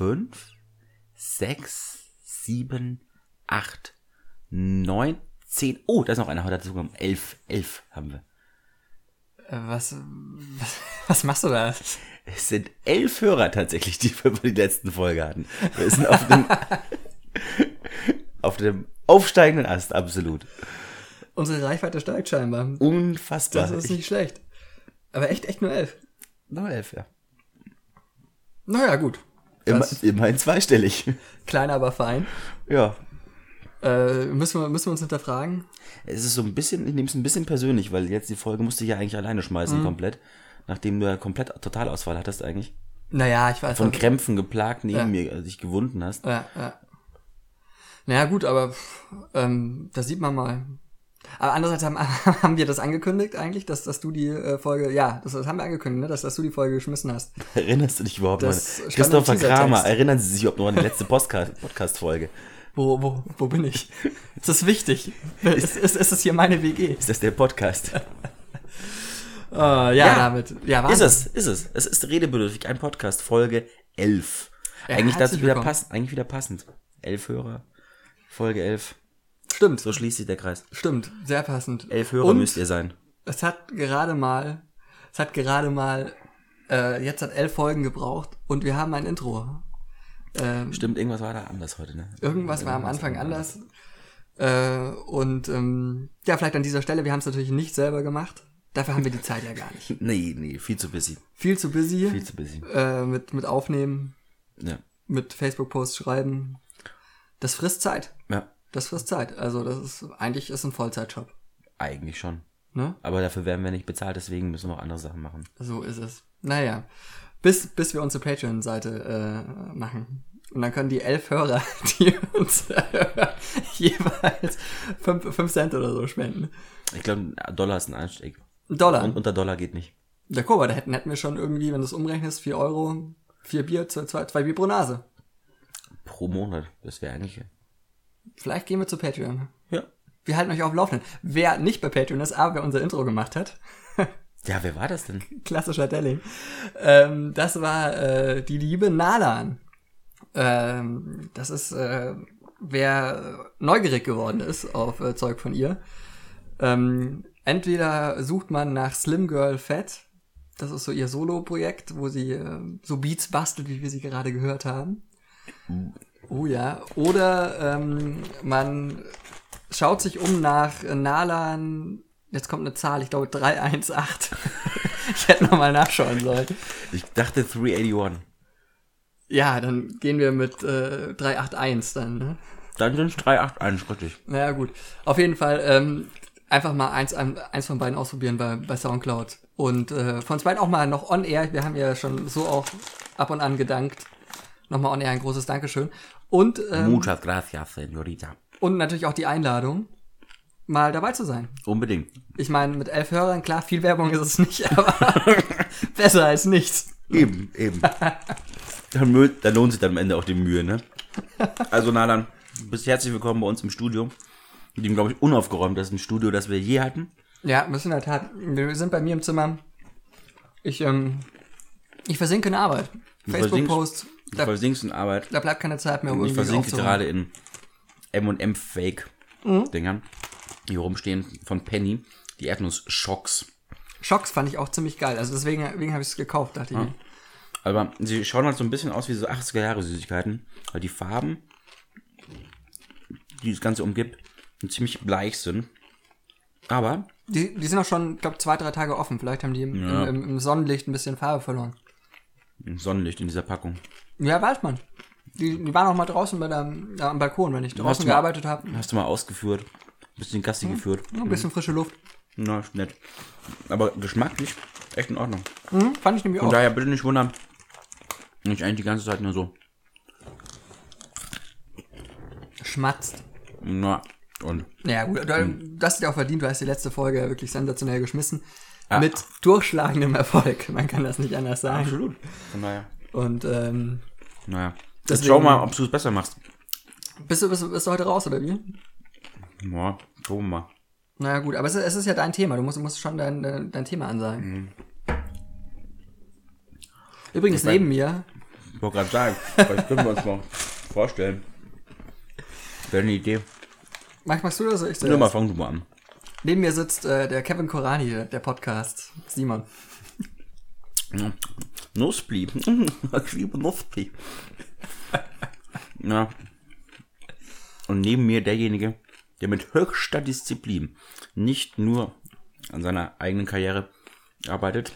5, 6, 7, 8, 9, 10. Oh, da ist noch einer heute dazu 11, 11 haben wir. Äh, was, was, was machst du da? Es sind elf Hörer tatsächlich, die wir bei der letzten Folge hatten. Wir sind auf dem, auf dem aufsteigenden Ast, absolut. Unsere Reichweite steigt scheinbar. Unfassbar. Das ist nicht schlecht. Aber echt, echt nur elf. Nur elf, ja. Naja, gut. Immer, immerhin zweistellig. Kleiner, aber fein. Ja. Äh, müssen, wir, müssen wir uns hinterfragen? Es ist so ein bisschen, ich nehme es ein bisschen persönlich, weil jetzt die Folge musste ich ja eigentlich alleine schmeißen, komplett. Nachdem du ja komplett Totalausfall hattest eigentlich. Naja, ich weiß Von Krämpfen geplagt neben Ja. mir, also dich gewunden hast. Ja, ja. Naja, gut, aber ähm, das sieht man mal. Aber andererseits haben, haben wir das angekündigt eigentlich, dass, dass du die äh, Folge, ja, das, das haben wir angekündigt, ne, dass, dass du die Folge geschmissen hast. Erinnerst du dich überhaupt Das noch? Christopher. Kramer, erinnern Sie sich überhaupt noch an die letzte Podcast- Podcast-Folge? Wo, wo, wo bin ich? Ist das wichtig? Ist, ist, ist das hier meine WG? ist das der Podcast? Äh, ja, Ja. damit. Ja, ist Wahnsinn. es, ist es. Es ist redebedürftig, ein Podcast, Folge 11. Ja, eigentlich herzlich wieder passend, eigentlich wieder passend. Elf Hörer, Folge 11. Stimmt, So schließt sich der Kreis. stimmt, sehr passend. Elf Hörer Und müsst ihr sein. es hat gerade mal, es hat gerade mal, äh, jetzt hat elf Folgen gebraucht und wir haben ein Intro. Ähm, Stimmt, irgendwas war da anders heute, ne? Irgendwas war am Anfang anders. Äh, und ähm, ja, vielleicht an dieser Stelle, wir haben es natürlich nicht selber gemacht. Dafür haben wir die Zeit ja gar nicht. Nee, nee, viel zu busy. Viel zu busy Viel zu busy. äh, mit, mit Aufnehmen, Ja. mit Facebook-Posts schreiben. Das frisst Zeit. Ja, Das frisst Zeit. Also das ist eigentlich ist ein Vollzeitjob. eigentlich schon. Ne? Aber dafür werden wir nicht bezahlt, deswegen müssen wir noch andere Sachen machen. So ist es. Naja. Bis, bis wir unsere Patreon-Seite äh, machen. Und dann können die elf Hörer, die uns äh, jeweils fünf, fünf Cent oder so spenden. Ich glaube, Dollar ist ein Einstieg. Ein Dollar. Und unter Dollar geht nicht. Ja, guck mal, da hätten, hätten wir schon irgendwie, wenn du es umrechnest, 4 Euro, 4 Bier, 2 zwei, zwei Bier pro Nase. Pro Monat. Das wäre eigentlich. Vielleicht gehen wir zu Patreon. Ja. Wir halten euch auf dem Laufenden. Wer nicht bei Patreon ist, aber wer unser Intro gemacht hat, Ja, wer war das denn? klassischer Delling, ähm, das war äh, die liebe Nalan. Ähm, das ist, äh, wer neugierig geworden ist auf äh, Zeug von ihr. Ähm, entweder sucht man nach Slim Girl Fat, das ist so ihr Solo-Projekt, wo sie äh, so Beats bastelt, wie wir sie gerade gehört haben. Oh ja. Oder ähm, man schaut sich um nach Nalan. Jetzt kommt eine Zahl, ich glaube 318. ich hätte nochmal nachschauen sollen. Ich dachte 381. Ja, dann gehen wir mit äh, 381 dann. Ne? Dann sind es 381, richtig. Naja, gut. Auf jeden Fall ähm, einfach mal eins, ein- eins von beiden ausprobieren bei, bei Soundcloud. Und äh, von uns beiden auch mal noch on air. Wir haben ja schon so auch ab und an gedankt. Nochmal on air ein großes Dankeschön. Und, ähm, Muchas gracias, señorita. und natürlich auch die Einladung, mal dabei zu sein. Unbedingt. Ich meine, mit elf Hörern, klar, viel Werbung ist es nicht, aber besser als nichts. Eben, eben. dann, dann lohnt sich dann am Ende auch die Mühe, ne? Also, Nalan, du bist herzlich willkommen bei uns im Studio. In dem, glaube ich, unaufgeräumtesten Studio, das wir je hatten. Ja, müssen in der Tat. Wir sind bei mir im Zimmer. Ich, ähm, ich versinke in Arbeit. Du Ich da, versinkst in Arbeit. da bleibt keine Zeit mehr, um ich versinke gerade in M&M-Fake-Dingern, die hier rumstehen von Penny. Die Erdnuss-Schocks. Schocks fand ich auch ziemlich geil. Also deswegen, deswegen habe ich es gekauft, dachte ich. mir. Aber sie schauen halt so ein bisschen aus wie so 80er-Jahre-Süßigkeiten, weil die Farben, die das Ganze umgibt, ziemlich bleich sind. Aber Die, die sind auch schon, glaube zwei, drei Tage offen. Vielleicht haben die im, Ja. im, im Sonnenlicht ein bisschen Farbe verloren. Sonnenlicht in dieser Packung. Ja, weiß man. Die, die waren auch mal draußen bei der, ja, am Balkon, wenn ich draußen mal- gearbeitet habe. Hast du mal ausgeführt, bisschen Gassi geführt. Ein bisschen frische Luft. Na, ist nett. Aber geschmacklich echt in Ordnung. Mhm, fand ich nämlich Von auch. daher bitte nicht wundern, ich eigentlich die ganze Zeit nur so, Schmatzt. na, und Ja, gut, du, du hast dir auch verdient, du hast die letzte Folge wirklich sensationell geschmissen. Ja. Mit durchschlagendem Erfolg. Man kann das nicht anders sagen. absolut. Von daher, Und ähm, naja. Jetzt Deswegen- schau mal, ob du es besser machst. bist, du, bist, bist du heute raus, oder wie? Ja, gucken wir mal. Naja, gut, aber es ist, es ist ja dein Thema. Du musst, musst schon dein, dein dein Thema ansagen. Übrigens neben mir, Ich wollte gerade sagen, vielleicht können wir uns mal vorstellen. Wäre eine Idee. Mach, machst du das ich Nur mal fang du mal an. Neben mir sitzt äh, der Kevin Korani, der Podcast. Simon. Nussbli. Ich liebe Nussbli. Ja. Und neben mir derjenige, der mit höchster Disziplin nicht nur an seiner eigenen Karriere arbeitet,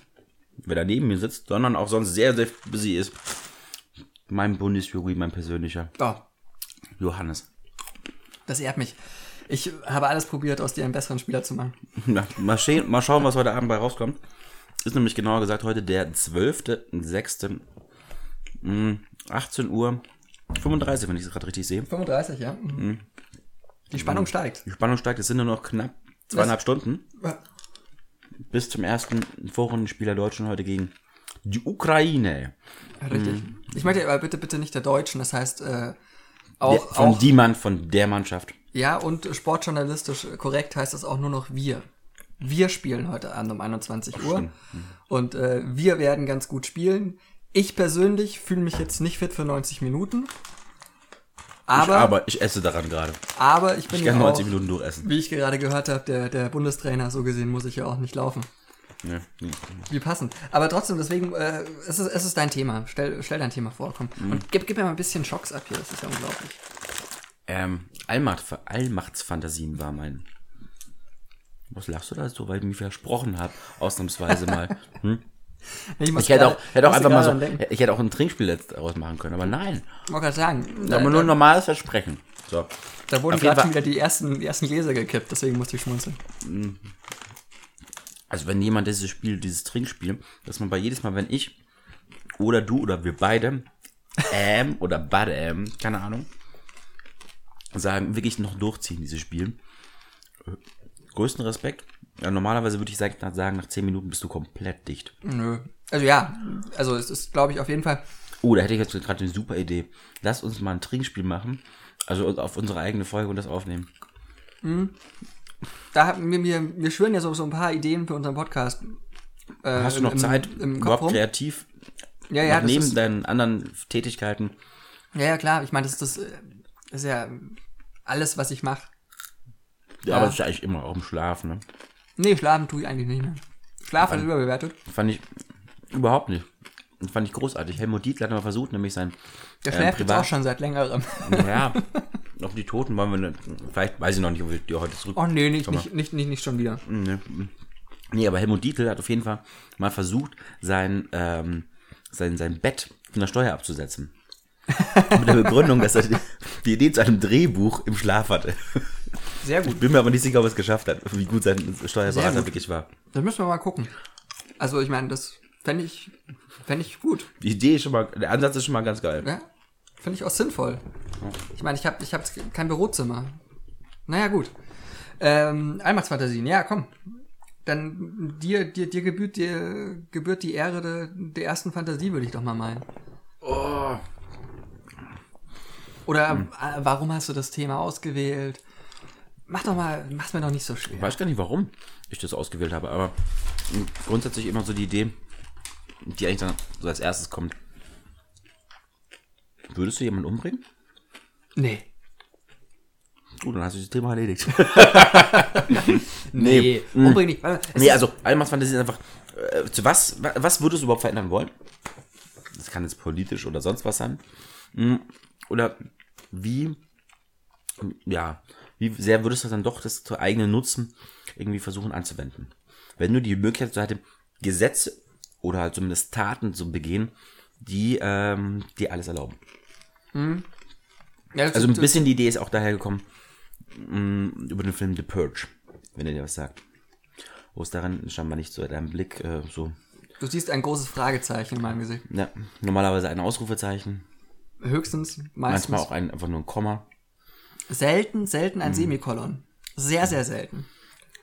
wer da neben mir sitzt, sondern auch sonst sehr, sehr busy ist. Mein Bundesjogi, mein persönlicher Oh, Johannes. das ehrt mich. Ich habe alles probiert, aus dir einen besseren Spieler zu machen. Ja, mal, mal schauen, was heute Abend bei rauskommt. Ist nämlich genauer gesagt heute der 12.06. mm, 18 Uhr 35, wenn ich es gerade richtig sehe. 35, ja. Mhm. Die Spannung steigt. Die Spannung steigt, es sind nur noch knapp zweieinhalb Stunden bis zum ersten Vorrundenspieler Deutschen heute gegen die Ukraine. Richtig. Ich meinte aber bitte, bitte nicht der Deutschen, das heißt äh, Der, auch, von auch die Mann, von der Mannschaft. ja und sportjournalistisch korrekt heißt es auch nur noch wir. Wir spielen heute Abend um 21 Uhr und äh, wir werden ganz gut spielen. Ich persönlich fühle mich jetzt nicht fit für 90 Minuten, aber ich, aber ich esse daran gerade. aber ich bin Ich ja kann auch, 90 Minuten durchessen. wie ich gerade gehört habe, der der Bundestrainer. So gesehen muss ich ja auch nicht laufen. Ja. Wie passend. Aber trotzdem, deswegen, äh, es, ist, es ist dein Thema. Stell, stell dein Thema vor, komm. Mhm. Und gib, gib mir mal ein bisschen Schocks ab hier, das ist ja unglaublich. Ähm, Allmacht, Allmachtsfantasien war mein. Was lachst du da so, weil ich mich versprochen habe, ausnahmsweise mal. Hm? muss Ich hätte auch, hätte auch einfach mal so, ich hätte auch ein Trinkspiel jetzt daraus machen können, aber nein. Ich wollte gerade sagen, da, Aber nur ein normales Versprechen. So. da wurden gerade Fall- wieder die ersten, die ersten Gläser gekippt, deswegen musste ich schmunzeln. Also wenn jemand dieses Spiel, dieses Trinkspiel, dass man bei jedes Mal, wenn ich oder du oder wir beide ähm oder badam, keine Ahnung, sagen, wirklich noch durchziehen, dieses Spiel. Größten Respekt. Ja, normalerweise würde ich sagen, nach- sagen, nach 10 Minuten bist du komplett dicht. Nö. Also ja, also es ist, glaube ich, auf jeden Fall. Oh, da hätte ich jetzt gerade eine super Idee. Lass uns mal ein Trinkspiel machen. Also auf unsere eigene Folge und das aufnehmen. Da haben wir, wir, wir schwören ja so, so ein paar Ideen für unseren Podcast. Äh, Hast du noch im, Zeit, im Kopf überhaupt rum? kreativ, Ja, ja, neben ist, deinen anderen Tätigkeiten? ja, ja, klar. Ich meine, das ist das äh, ist ja alles, was ich mache. Ja. Aber das ist ja eigentlich immer auch im Schlaf, ne? Nee, schlafen tue ich eigentlich nicht mehr. Schlafen ist überbewertet. Fand ich überhaupt nicht. Fand ich großartig. Helmut Dietl hat mal versucht, nämlich sein Der ähm, schläft jetzt auch schon seit längerem. Ja, auf die Toten wollen wir, ne- vielleicht weiß ich noch nicht, ob wir die heute zurück. Oh nee, nicht, nicht, nicht, nicht, nicht schon wieder. Nee, nee, aber Helmut Dietl hat auf jeden Fall mal versucht, sein, ähm, sein, sein Bett von der Steuer abzusetzen. Mit der Begründung, dass er die Idee zu einem Drehbuch im Schlaf hatte. Sehr gut. Bin mir aber nicht sicher, ob er es geschafft hat, wie gut sein Steuerberater wirklich war. Das müssen wir mal gucken. Also ich meine, das fände ich, fänd ich gut. Die Idee ist schon mal, der Ansatz ist schon mal ganz geil. Ja? Finde ich auch sinnvoll. Ich meine, ich habe ich hab kein Bürozimmer. Naja, gut. Ähm, Allmachtsfantasien, ja, komm. Dann dir, dir, dir gebührt, dir gebührt die Ehre der, der ersten Fantasie, würde ich doch mal meinen. Oh. Oder Hm. warum hast du das Thema ausgewählt? Mach doch mal, mach's mir doch nicht so schwer. Ich weiß gar nicht, warum ich das ausgewählt habe, aber grundsätzlich immer so die Idee, die eigentlich dann so als erstes kommt. Würdest du jemanden umbringen? Nee. Gut, dann hast du das Thema erledigt. Nee, mm. umbring nicht. Warte, es nee, also Allmanns Fantasie ist einfach, äh, zu was, wa- was würdest du überhaupt verändern wollen? Das kann jetzt politisch oder sonst was sein. Mm, Oder wie, ja, wie sehr würdest du dann doch das zu eigenen Nutzen irgendwie versuchen anzuwenden? Wenn du die Möglichkeit hättest, Gesetze oder halt zumindest Taten zu begehen, die ähm, dir alles erlauben. ja, das- Also ein bisschen die Idee ist auch daher gekommen mh, über den Film The Purge, wenn er dir was sagt. Wo es daran scheinbar nicht so deinem Blick äh, so, Du siehst ein großes Fragezeichen in meinem Gesicht. ja, normalerweise ein Ausrufezeichen, Höchstens, meistens. manchmal auch ein, einfach nur ein Komma, Selten, selten Mhm. ein Semikolon. Sehr, sehr selten.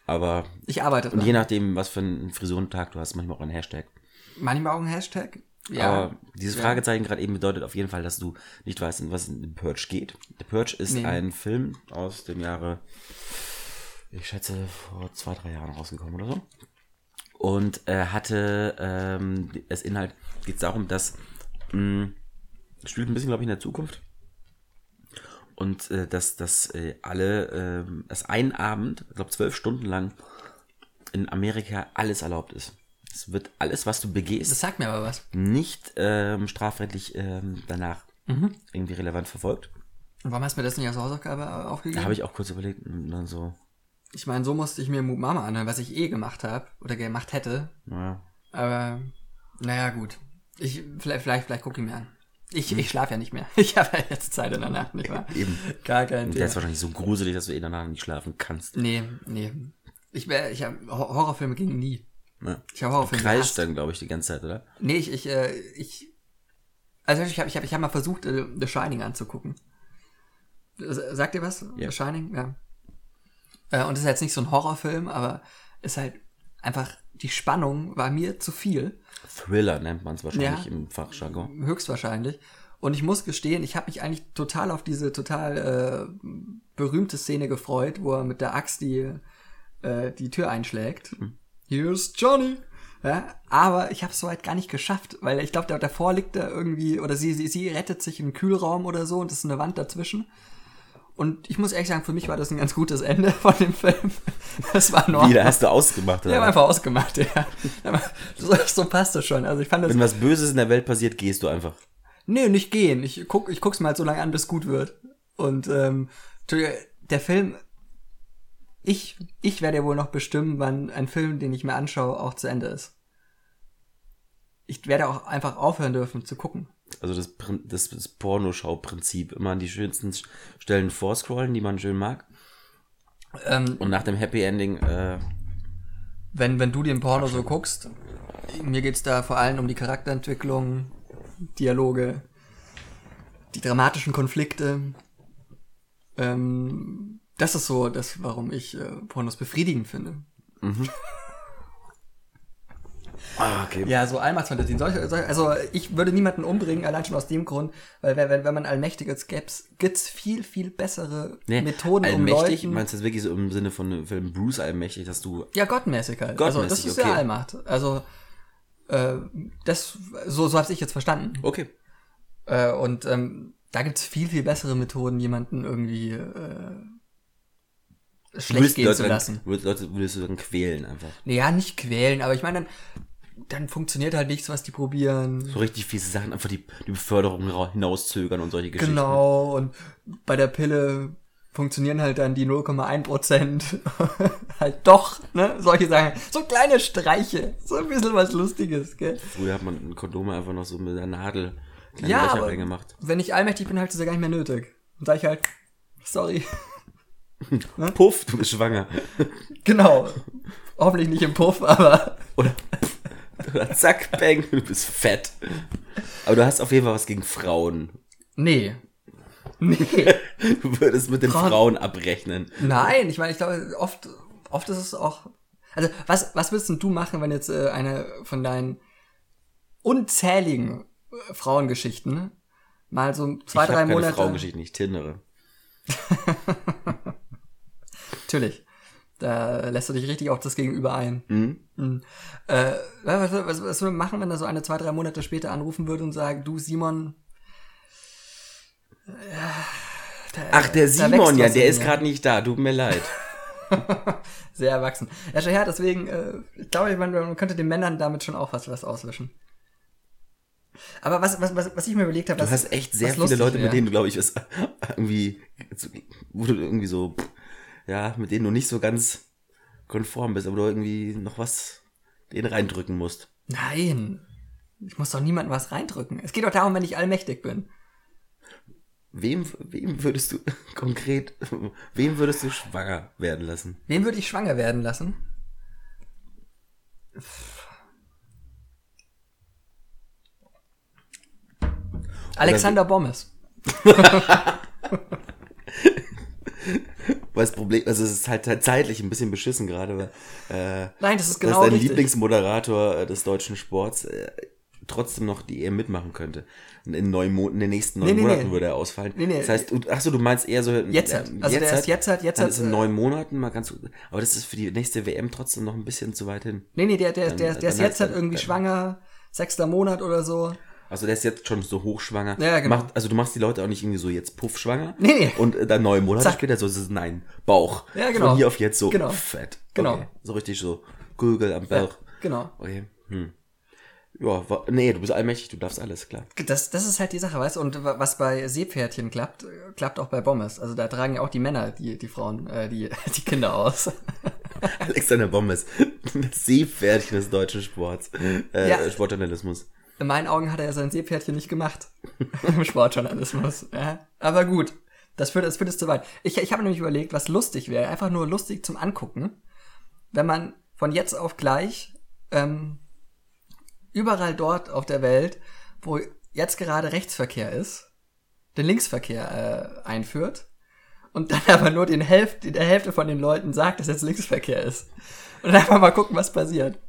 aber Ich arbeite und dran. je nachdem, was für einen Frisurentag du hast, manchmal auch ein Hashtag. Manchmal auch ein Hashtag. Ja. Aber dieses Ja. Fragezeichen gerade eben bedeutet auf jeden Fall, dass du nicht weißt, in was in The Purge geht. The Purge ist Nee. ein Film aus dem Jahre, ich schätze, vor zwei, drei Jahren rausgekommen oder so. Und äh, hatte, ähm, es Inhalt geht es darum, dass mh, spielt ein bisschen, glaube ich, in der Zukunft. Und äh, dass, dass äh, alle, äh, dass ein Abend, ich glaube zwölf Stunden lang in Amerika alles erlaubt ist. Es wird alles, was du begehst, Das sagt mir aber was. nicht ähm, strafrechtlich ähm, danach irgendwie relevant verfolgt. Und warum hast du mir das nicht als Hausaufgabe Da aufgegeben? habe ich auch kurz überlegt und dann so, Ich meine, so musste ich mir Moop Mama anhören, was ich eh gemacht habe oder gemacht hätte. naja. Aber naja, gut. Ich, vielleicht, vielleicht, vielleicht gucke ich mir an. Ich, ich schlafe ja nicht mehr. Ich habe ja jetzt Zeit in der Nacht, nicht wahr? Eben. Gar kein Der Thema. ist wahrscheinlich so gruselig, dass du eh danach nicht schlafen kannst. Nee, nee. Ich, ich habe Horrorfilme gingen nie. Ne? Ich habe Horrorfilme gehasst. dann, glaube ich, die ganze Zeit, oder? Nee, ich, ich, äh, ich. Also ich habe ich hab, ich hab mal versucht, äh, The Shining anzugucken. Sagt ihr was? Ja. The Shining? Ja. Äh, und das ist jetzt nicht so ein Horrorfilm, aber ist halt einfach, die Spannung war mir zu viel. Thriller nennt man es wahrscheinlich Ja. im Fachjargon. Höchstwahrscheinlich. Und ich muss gestehen, ich habe mich eigentlich total auf diese total äh, berühmte Szene gefreut, wo er mit der Axt die, äh, die Tür einschlägt. Here's Johnny. Ja, aber ich habe es soweit gar nicht geschafft, weil ich glaube, davor liegt da irgendwie, oder sie, sie, sie rettet sich im Kühlraum oder so und es ist eine Wand dazwischen. Und ich muss ehrlich sagen, für mich war das ein ganz gutes Ende von dem Film. Das war in Ordnung. Wieder hast du ausgemacht, oder? einfach ausgemacht, ja. So, so passt es schon. Also ich fand das Wenn was Böses in der Welt passiert, gehst du einfach. Nee, nicht gehen. Ich guck, ich guck's mal halt so lange an, bis gut wird. Und ähm, der Film, ich, ich werde ja wohl noch bestimmen, wann ein Film, den ich mir anschaue, auch zu Ende ist. Ich werde auch einfach aufhören dürfen zu gucken. Also das, das, das Pornoschau-Prinzip. Immer an die schönsten Stellen vorscrollen, die man schön mag. Ähm, Und nach dem Happy Ending, äh, wenn, wenn du den Porno so guckst, mir geht's da vor allem um die Charakterentwicklung, Dialoge, die dramatischen Konflikte. Ähm, das ist so das, warum ich äh, Pornos befriedigend finde. ah, okay. Ja, so Allmachtsfantasien. Solche, solche, also ich würde niemanden umbringen, allein schon aus dem Grund, weil wenn, wenn, man allmächtig ist, gäb's, gibt's viel, viel bessere Nee, Methoden, um allmächtig, Leuten... meinst du das wirklich so im Sinne von Film Bruce allmächtig, dass du Ja, gottmäßig halt. also das Gottmäßig, ist okay. ja Allmacht. Also äh, das, so, so habe ich jetzt verstanden. Okay. Äh, und ähm, da gibt's viel, viel bessere Methoden, jemanden irgendwie äh, schlecht gehen Leute zu dann- lassen. Würdest, Leute würdest du dann quälen einfach. Ja, nicht quälen, aber ich meine, dann, dann funktioniert halt nichts, was die probieren. So richtig fiese Sachen, einfach die, die Beförderung hinauszögern und solche Geschichten. Genau, und bei der Pille funktionieren halt dann die 0,1 Prozent halt doch, ne? Solche Sachen. So kleine Streiche. So ein bisschen was Lustiges, gell? Früher hat man Kondome einfach noch so mit der Nadel Ja, Löcher aber reingemacht. wenn ich allmächtig bin, halt ist das ja gar nicht mehr nötig. Und sag ich halt, sorry. Puff, du bist schwanger. Genau. Hoffentlich nicht im Puff, aber oder zack, bang, du bist fett. Aber du hast auf jeden Fall was gegen Frauen. nee. Nee. Du würdest mit den Frauen- Frauen abrechnen. Nein, ich meine, ich glaube, oft, oft ist es auch. Also, was, was würdest du machen, wenn jetzt äh, eine von deinen unzähligen äh, Frauengeschichten mal so zwei, ich drei keine Monate. Frauengeschichten, ich tindere. Natürlich. Da lässt du dich richtig auf das Gegenüber ein. Mhm. Mhm. Äh, was, was, was du machen, wenn er so eine, zwei, drei Monate später anrufen würde und sagt, du Simon. äh, da- Ach, der Simon, ja, der ist gerade nicht da, tut mir leid. Sehr erwachsen. Ja, schon her, deswegen, äh, ich glaube, man, man könnte den Männern damit schon auch was, was auswischen. Aber was, was, was, was ich mir überlegt habe, Du hast echt sehr viele lustig Leute, mit denen du, glaube ich, was irgendwie, wo du irgendwie so, ja, mit denen du nicht so ganz konform bist, aber du irgendwie noch was denen reindrücken musst. Nein. Ich muss doch niemandem was reindrücken. Es geht doch darum, wenn ich allmächtig bin. Wem, wem würdest du konkret, wem würdest du schwanger werden lassen? Wen würde ich schwanger werden lassen? Alexander Bommes. Weil das Problem, also es ist halt, halt zeitlich ein bisschen beschissen gerade, weil äh, Nein, das ist genau ist dein richtig. Lieblingsmoderator äh, des deutschen Sports. Äh, trotzdem noch die EM mitmachen könnte. Und in, neun Mo in den nächsten neun Nee, nee, Monaten nee. würde er ausfallen. Nee, nee. Das heißt, du- ach so, du meinst eher so Jetzt hat. Also der ist jetzt hat, jetzt hat. in äh, neun Monaten mal ganz, aber das ist für die nächste WM trotzdem noch ein bisschen zu weit hin. Nee, nee, der, der, Dann- der, der ist jetzt halt irgendwie dann- schwanger, sechster Monat oder so. Also der ist jetzt schon so hochschwanger. Ja, genau. Macht, also du machst die Leute auch nicht irgendwie so jetzt puffschwanger. Nee, nee. Und äh, dann neun Monate Zack. später so ist es nein, Bauch. Ja, genau. Von hier auf jetzt so Genau. fett. Genau. Okay. So richtig so Gurgel am Bauch. Genau. Okay. Hm. Ja, nee, du bist allmächtig, du darfst alles, klar. Das, das ist halt die Sache, weißt du? Und wa- was bei Seepferdchen klappt, klappt auch bei Bommes. Also da tragen ja auch die Männer die, die Frauen, äh, die, die Kinder aus. Alexander Bommes, das Seepferdchen des deutschen Sports. Äh, Ja. Sportjournalismus. In meinen Augen hat er sein Seepferdchen nicht gemacht. Im Sportjournalismus. Ja. Aber gut, das führt, das führt es zu weit. Ich, ich habe nämlich überlegt, was lustig wäre, einfach nur lustig zum Angucken, wenn man von jetzt auf gleich ähm, überall dort auf der Welt, wo jetzt gerade Rechtsverkehr ist, den Linksverkehr äh, einführt und dann aber nur den Hälfte, der Hälfte von den Leuten sagt, dass jetzt Linksverkehr ist. Und einfach mal gucken, was passiert.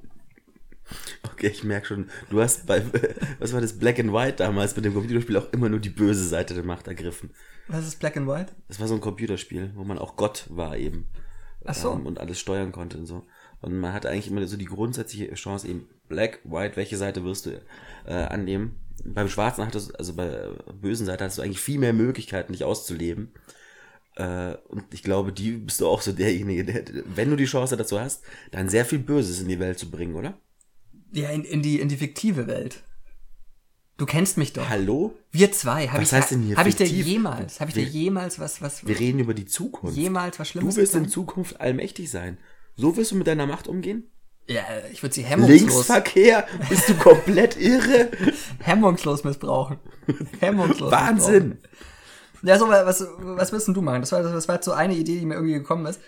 Okay, ich merke schon, du hast bei, was war das, Black and White damals mit dem Computerspiel auch immer nur die böse Seite der Macht ergriffen. Was ist Black and White? Das war so ein Computerspiel, wo man auch Gott war eben. Ach so. Ähm, und alles steuern konnte und so. Und man hatte eigentlich immer so die grundsätzliche Chance eben, Black, White, welche Seite wirst du äh, annehmen. Beim Schwarzen hattest du, also bei der bösen Seite hattest du eigentlich viel mehr Möglichkeiten, dich auszuleben. Äh, und ich glaube, die bist du auch so derjenige, der, wenn du die Chance dazu hast, dann sehr viel Böses in die Welt zu bringen, oder? Ja, in, in, die, in die fiktive Welt. Du kennst mich doch. Hallo? Wir zwei. Hab Was ich, heißt denn hier Habe ich dir jemals, habe ich dir jemals was, was, Wir reden über die Zukunft. jemals was Schlimmes Du wirst in? Zukunft allmächtig sein. So wirst du mit deiner Macht umgehen? Ja, ich würde sie hemmungslos, Linksverkehr? Bist du komplett irre? hemmungslos missbrauchen. Hemmungslos Wahnsinn! missbrauchen. Ja, so, was, was willst denn du machen? Das war, das war jetzt so eine Idee, die mir irgendwie gekommen ist.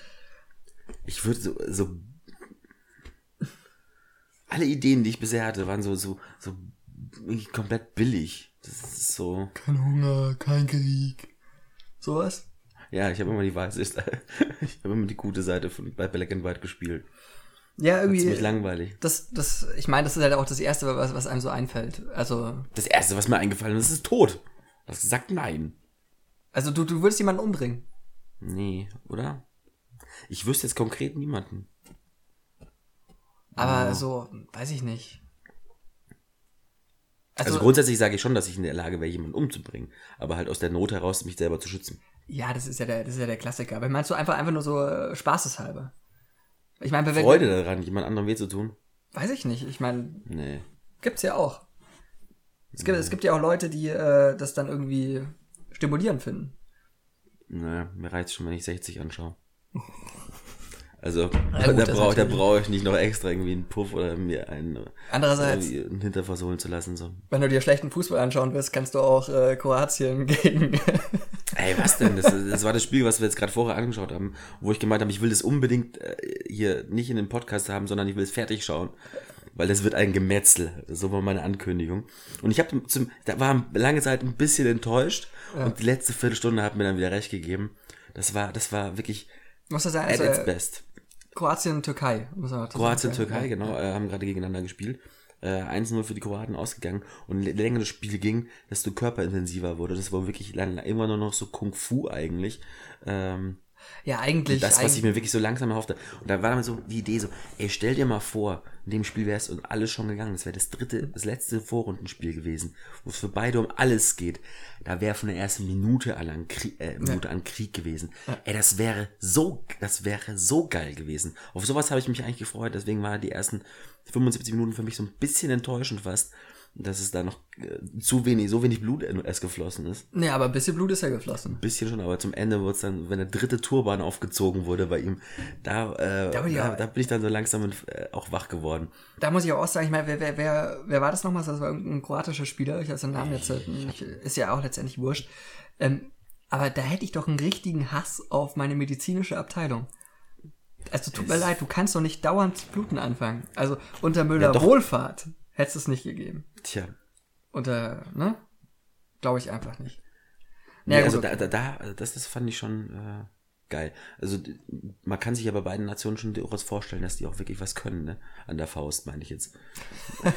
Ich würde so, so. Alle Ideen, die ich bisher hatte, waren so, so, so komplett billig. Das ist so. Kein Hunger, kein Krieg. Sowas? Ja, ich habe immer die Weiße, ich habe immer die gute Seite von, bei Black and White gespielt. Ja, Ziemlich irgendwie. langweilig. Das, das, ich meine, das ist halt auch das Erste, was, was einem so einfällt. Also, Das erste, was mir eingefallen ist, ist tot. Das sagt nein. also du, du würdest jemanden umbringen. Nee, oder? Ich wüsste jetzt konkret niemanden. Aber so, weiß ich nicht. Also, grundsätzlich sage ich schon, dass ich in der Lage wäre, jemanden umzubringen. Aber halt aus der Not heraus, mich selber zu schützen. Ja, das ist ja der, das ist ja der Klassiker. Aber meinst du einfach, einfach nur so äh, spaßeshalber? Ich meine, bei Freude daran, jemand anderem weh zu tun? Weiß ich nicht. Ich meine, Nee. gibt's ja auch. Es gibt, es gibt ja auch Leute, die äh, das dann irgendwie stimulierend finden. Naja, mir reicht schon, wenn ich 60 anschaue. Also, Ja, gut, da brauche da natürlich. brauche ich nicht noch extra irgendwie einen Puff oder mir einen, Andererseits, einen Hinterfass holen zu lassen. So. wenn du dir schlechten Fußball anschauen willst, kannst du auch äh, Kroatien gegen. Ey, was denn? Das, das war das Spiel, was wir jetzt gerade vorher angeschaut haben, wo ich gemeint habe, ich will das unbedingt äh, hier nicht in den Podcast haben, sondern ich will es fertig schauen. Weil das wird ein Gemetzel. So war meine Ankündigung. Und ich habe zum, da war lange Zeit ein bisschen enttäuscht und die letzte Viertelstunde hat mir dann wieder recht gegeben. Das war, das war wirklich muss das sein? at Also, its äh, best. Kroatien, Türkei. Muss man Kroatien, sagen. Türkei, genau, äh, haben gerade gegeneinander gespielt. Äh, 1-0 für die Kroaten ausgegangen. Und je länger das Spiel ging, desto körperintensiver wurde. Das war wirklich immer nur noch so Kung Fu eigentlich. Ähm, Ja, eigentlich. das, was eigentlich ich mir wirklich so langsam erhoffte. Und da war dann so die Idee so, ey, stell dir mal vor, in dem Spiel wär's und alles schon gegangen. Das wäre das dritte, das letzte Vorrundenspiel gewesen, wo es für beide um alles geht. Da wäre von der ersten Minute an, Krieg, äh, Minute an Krieg gewesen. Ey, das wäre so, das wäre so geil gewesen. Auf sowas habe ich mich eigentlich gefreut. Deswegen waren die ersten 75 Minuten für mich so ein bisschen enttäuschend fast, dass es da noch äh, zu wenig, so wenig Blut erst geflossen ist. nee, aber ein bisschen Blut ist ja geflossen. Bisschen schon, aber zum Ende wurde es dann, wenn der dritte Turban aufgezogen wurde bei ihm, da, äh, Da da, bin ich da, auch- bin ich dann so langsam äh, auch wach geworden. Da muss ich auch sagen, ich meine, wer, wer, wer, wer war das nochmal? Das war irgendein kroatischer Spieler. Ich habe seinen Namen jetzt nicht, ist ja auch letztendlich wurscht. Ähm, aber da hätte ich doch einen richtigen Hass auf meine medizinische Abteilung. Also tut mir leid, du kannst doch nicht dauernd Bluten anfangen. Also unter Müller Ja. Wohlfahrt hätte es nicht gegeben. Tja. Unter, ne? Glaube ich einfach nicht. Nee, Naja, also gut, da, da, da, das, das fand ich schon äh, geil. Also man kann sich ja bei beiden Nationen schon durchaus vorstellen, dass die auch wirklich was können, ne? An der Faust, meine ich jetzt.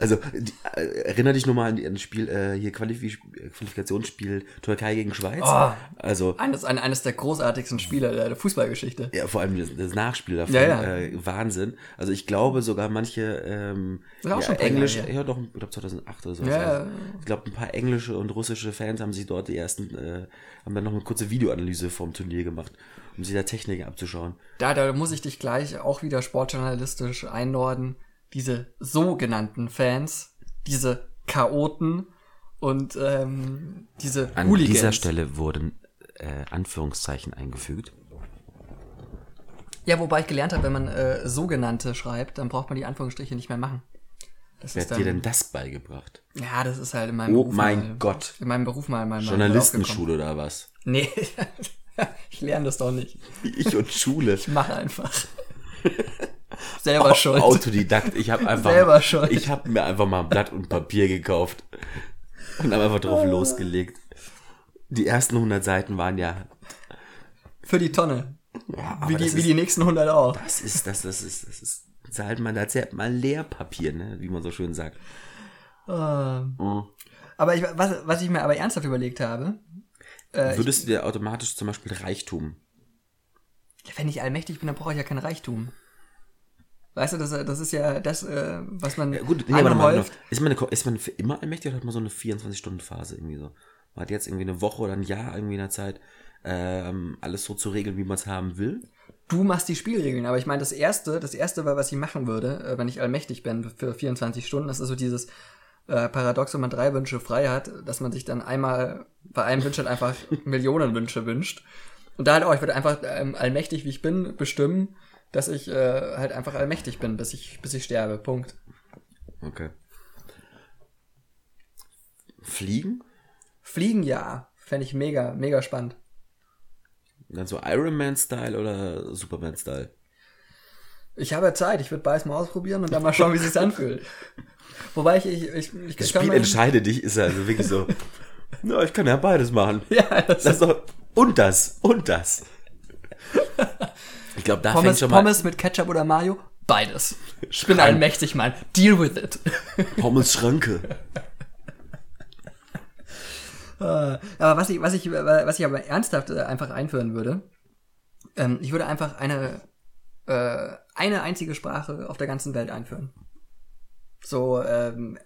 Also, die, äh, erinnere dich nur mal an, an das Spiel, äh, hier Qualif Qualifikationsspiel Türkei gegen Schweiz. Oh. Also, Eines, ein, eines der großartigsten Spiele der, der Fußballgeschichte. ja, vor allem das, das Nachspiel davon, Ja, ja. Äh, Wahnsinn. Also ich glaube sogar manche ähm, ja, schon ein paar Englisch, Jahre her. ja doch, ich glaube 2008 oder so. Ja, Also, ja. Ich glaube, ein paar englische und russische Fans haben sich dort die ersten, äh, haben dann noch eine kurze Videoanalyse vom Turnier gemacht, um sich da Technik abzuschauen. Da, da muss ich dich gleich auch wieder sportjournalistisch einnorden. Diese sogenannten Fans, diese Chaoten und ähm, diese An Hooligans. dieser Stelle wurden äh, Anführungszeichen eingefügt. Ja, wobei ich gelernt habe, wenn man äh, sogenannte schreibt, dann braucht man die Anführungsstriche nicht mehr machen. Das Wer hat dir dann, denn das beigebracht? ja, das ist halt in meinem Oh Beruf mein mal, Gott. In meinem Beruf mal, mal, mal Journalistenschule oder was? Nee, ich lerne das doch nicht. Ich und Schule. Ich mache einfach. Selber schuld. Autodidakt. Ich habe einfach, Selber schuld. ich habe mir einfach mal ein Blatt und Papier gekauft und habe einfach drauf losgelegt. Die ersten 100 Seiten waren ja, Für die Tonne. ja Wie die, das, wie ist, die nächsten 100 auch. das ist, das, das ist, das ist, zahlt man, da zählt man Leerpapier, ne, wie man so schön sagt. Ähm, Mhm. Aber ich, was, was ich mir aber ernsthaft überlegt habe, äh, ich, Würdest du dir automatisch zum Beispiel Reichtum? wenn ich allmächtig bin, dann brauche ich ja kein Reichtum. Weißt du, das, das ist ja das, äh, was man Ja, gut, nee, aber mal, ist, man eine, ist man für immer allmächtig oder hat man so eine 24-Stunden-Phase irgendwie so? Man hat jetzt irgendwie eine Woche oder ein Jahr irgendwie in der Zeit, ähm, alles so zu regeln, wie man es haben will. Du machst die Spielregeln, aber ich meine, das erste, das erste was ich machen würde, äh, wenn ich allmächtig bin für 24 Stunden, das ist so dieses äh, Paradox, wenn man drei Wünsche frei hat, dass man sich dann einmal bei einem Wunsch halt einfach Millionen Wünsche wünscht. Und da halt auch, ich würde einfach ähm, allmächtig, wie ich bin, bestimmen, dass ich äh, halt einfach allmächtig bin, bis ich, bis ich sterbe. Punkt. Okay. Fliegen? Fliegen ja, fände ich mega, mega spannend. Dann so Iron Man-Style oder Superman-Style? Ich habe ja Zeit, ich würde beides mal ausprobieren und dann mal schauen, wie es sich anfühlt. Wobei ich, ich, ich, ich Das kann Spiel entscheide dich, ist also wirklich so. Ja, ich kann ja beides machen. Ja, das Das ist doch, und das, und das. Ich glaube, da fängt Pommes, schon mal Pommes mit Ketchup oder Mayo? Beides. Ich bin allmächtig, Mann. Deal with it. Pommes Schranke. Äh, aber was ich, was ich, was ich aber ernsthaft äh, einfach einführen würde, ähm, ich würde einfach eine, äh, eine einzige Sprache auf der ganzen Welt einführen. So, ähm,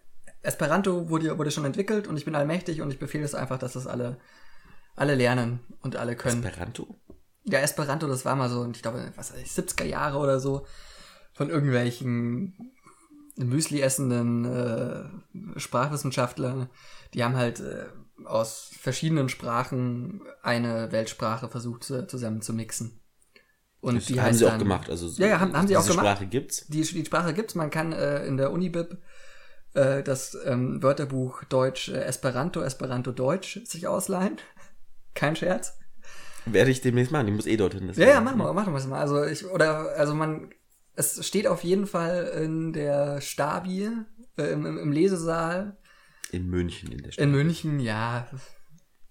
Esperanto wurde, wurde schon entwickelt und ich bin allmächtig und ich befehle es einfach, dass das alle, alle lernen und alle können. Esperanto? Ja, Esperanto, das war mal so, ich glaube, was weiß ich, 70er Jahre oder so, von irgendwelchen Müsli essenden äh, Sprachwissenschaftlern. Die haben halt äh, aus verschiedenen Sprachen eine Weltsprache versucht zu, zusammen zu mixen. Und Das die haben sie auch dann- gemacht. Also Ja, ja, haben- haben sie auch gemacht. Sprache gibt's. Die, die Sprache gibt's, man kann äh, in der Unibib äh, das ähm, Wörterbuch Deutsch äh, Esperanto, Esperanto Deutsch sich ausleihen. Kein Scherz. Werde ich demnächst machen. Ich muss eh dorthin. Ja, ja, mach mal, mach mal mal. Also ich, oder, also man, es steht auf jeden Fall in der Stabi, äh, im, im, Lesesaal In München in der Stadt. in München, ja.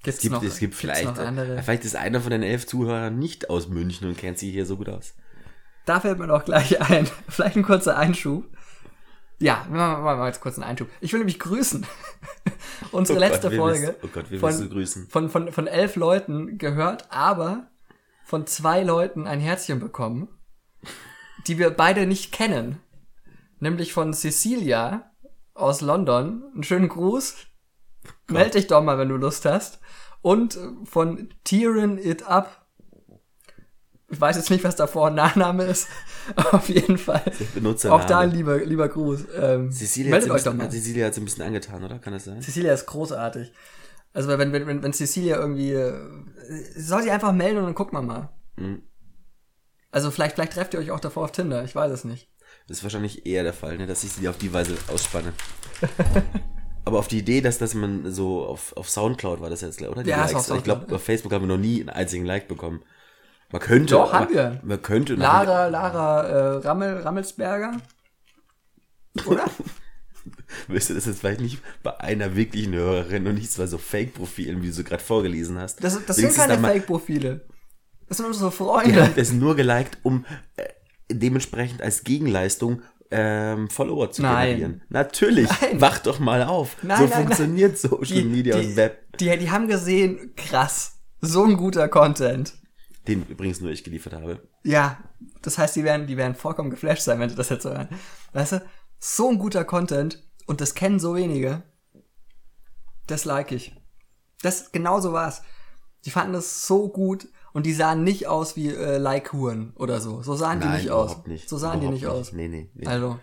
Gibt's Es gibt, noch, es gibt vielleicht, noch andere. vielleicht ist einer von den elf Zuhörern nicht aus München und kennt sich hier so gut aus. Da fällt mir doch gleich ein. Vielleicht ein kurzer Einschub. Ja, machen, wir jetzt kurz einen Einschub. Ich will nämlich grüßen. Unsere Oh Gott, letzte wen Folge oh Gott, von? Von, von, von elf Leuten gehört, aber von zwei Leuten ein Herzchen bekommen, die wir beide nicht kennen. Nämlich von Cecilia aus London. Einen schönen Gruß. Meld dich doch mal, wenn du Lust hast. Und von Tearing It Up. Ich weiß jetzt nicht, was da Vor- und Nachname ist. Auf jeden Fall. Auch da ein lieber, lieber Gruß. Ähm, Cecilia hat meldet euch doch ein mal. bisschen, Cecilia hat ein bisschen angetan, oder? Kann das sein? Cecilia ist großartig. Also wenn, wenn, wenn, wenn Cecilia irgendwie, äh, soll sie einfach melden und dann gucken wir mal. Mhm. Also vielleicht, vielleicht trefft ihr euch auch davor auf Tinder, ich weiß es nicht. Das ist wahrscheinlich eher der Fall, ne, dass ich sie auf die Weise ausspanne. Aber auf die Idee, dass, dass man so auf, auf Soundcloud war das jetzt, oder? Die Ja, Likes. ich glaube, auf Facebook haben wir noch nie einen einzigen Like bekommen. Man könnte. Doch, haben wir. Man könnte. Lara, Lara äh, Rammel, Rammelsberger. Oder? Weißt du, das ist vielleicht nicht bei einer wirklichen Hörerin und nicht bei so Fake-Profilen, wie du so gerade vorgelesen hast. Das, das sind keine Fake-Profile. Das sind unsere Die Freunde. haben das nur geliked, um äh, dementsprechend als Gegenleistung ähm, Follower zu Nein. generieren. Natürlich. Nein. Wach doch mal auf. Nein, so funktioniert Social Media die, und Web. Die, die haben gesehen, krass, so ein guter Content. Den übrigens nur ich geliefert habe. Ja, das heißt, die werden, die werden vollkommen geflasht sein, wenn sie das jetzt hören. Weißt du, so ein guter Content und das kennen so wenige. Das like ich. Das, genau so war's. Die fanden das so gut und die sahen nicht aus wie äh, Like-Huren oder so. So sahen die Nein, nicht aus. überhaupt nicht. So sahen die Überhaupt nicht aus. Nee, nee, nee. Also.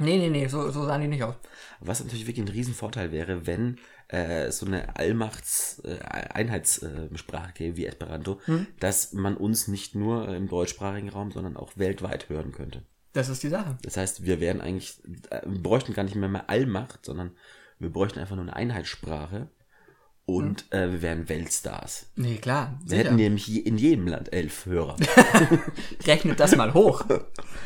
Nee, nee, nee, so, so sahen die nicht aus. Was natürlich wirklich ein Riesenvorteil wäre, wenn äh, so eine Allmachts äh, Einheitssprache gäbe wie Esperanto, Hm? dass man uns nicht nur im deutschsprachigen Raum, sondern auch weltweit hören könnte. Das ist die Sache. Das heißt, wir wären eigentlich, äh, wir bräuchten gar nicht mehr, mehr Allmacht, sondern wir bräuchten einfach nur eine Einheitssprache und Hm? äh, wir wären Weltstars. Nee, klar. Wir Sicher. hätten nämlich in jedem Land elf Hörer. Rechnet das mal hoch.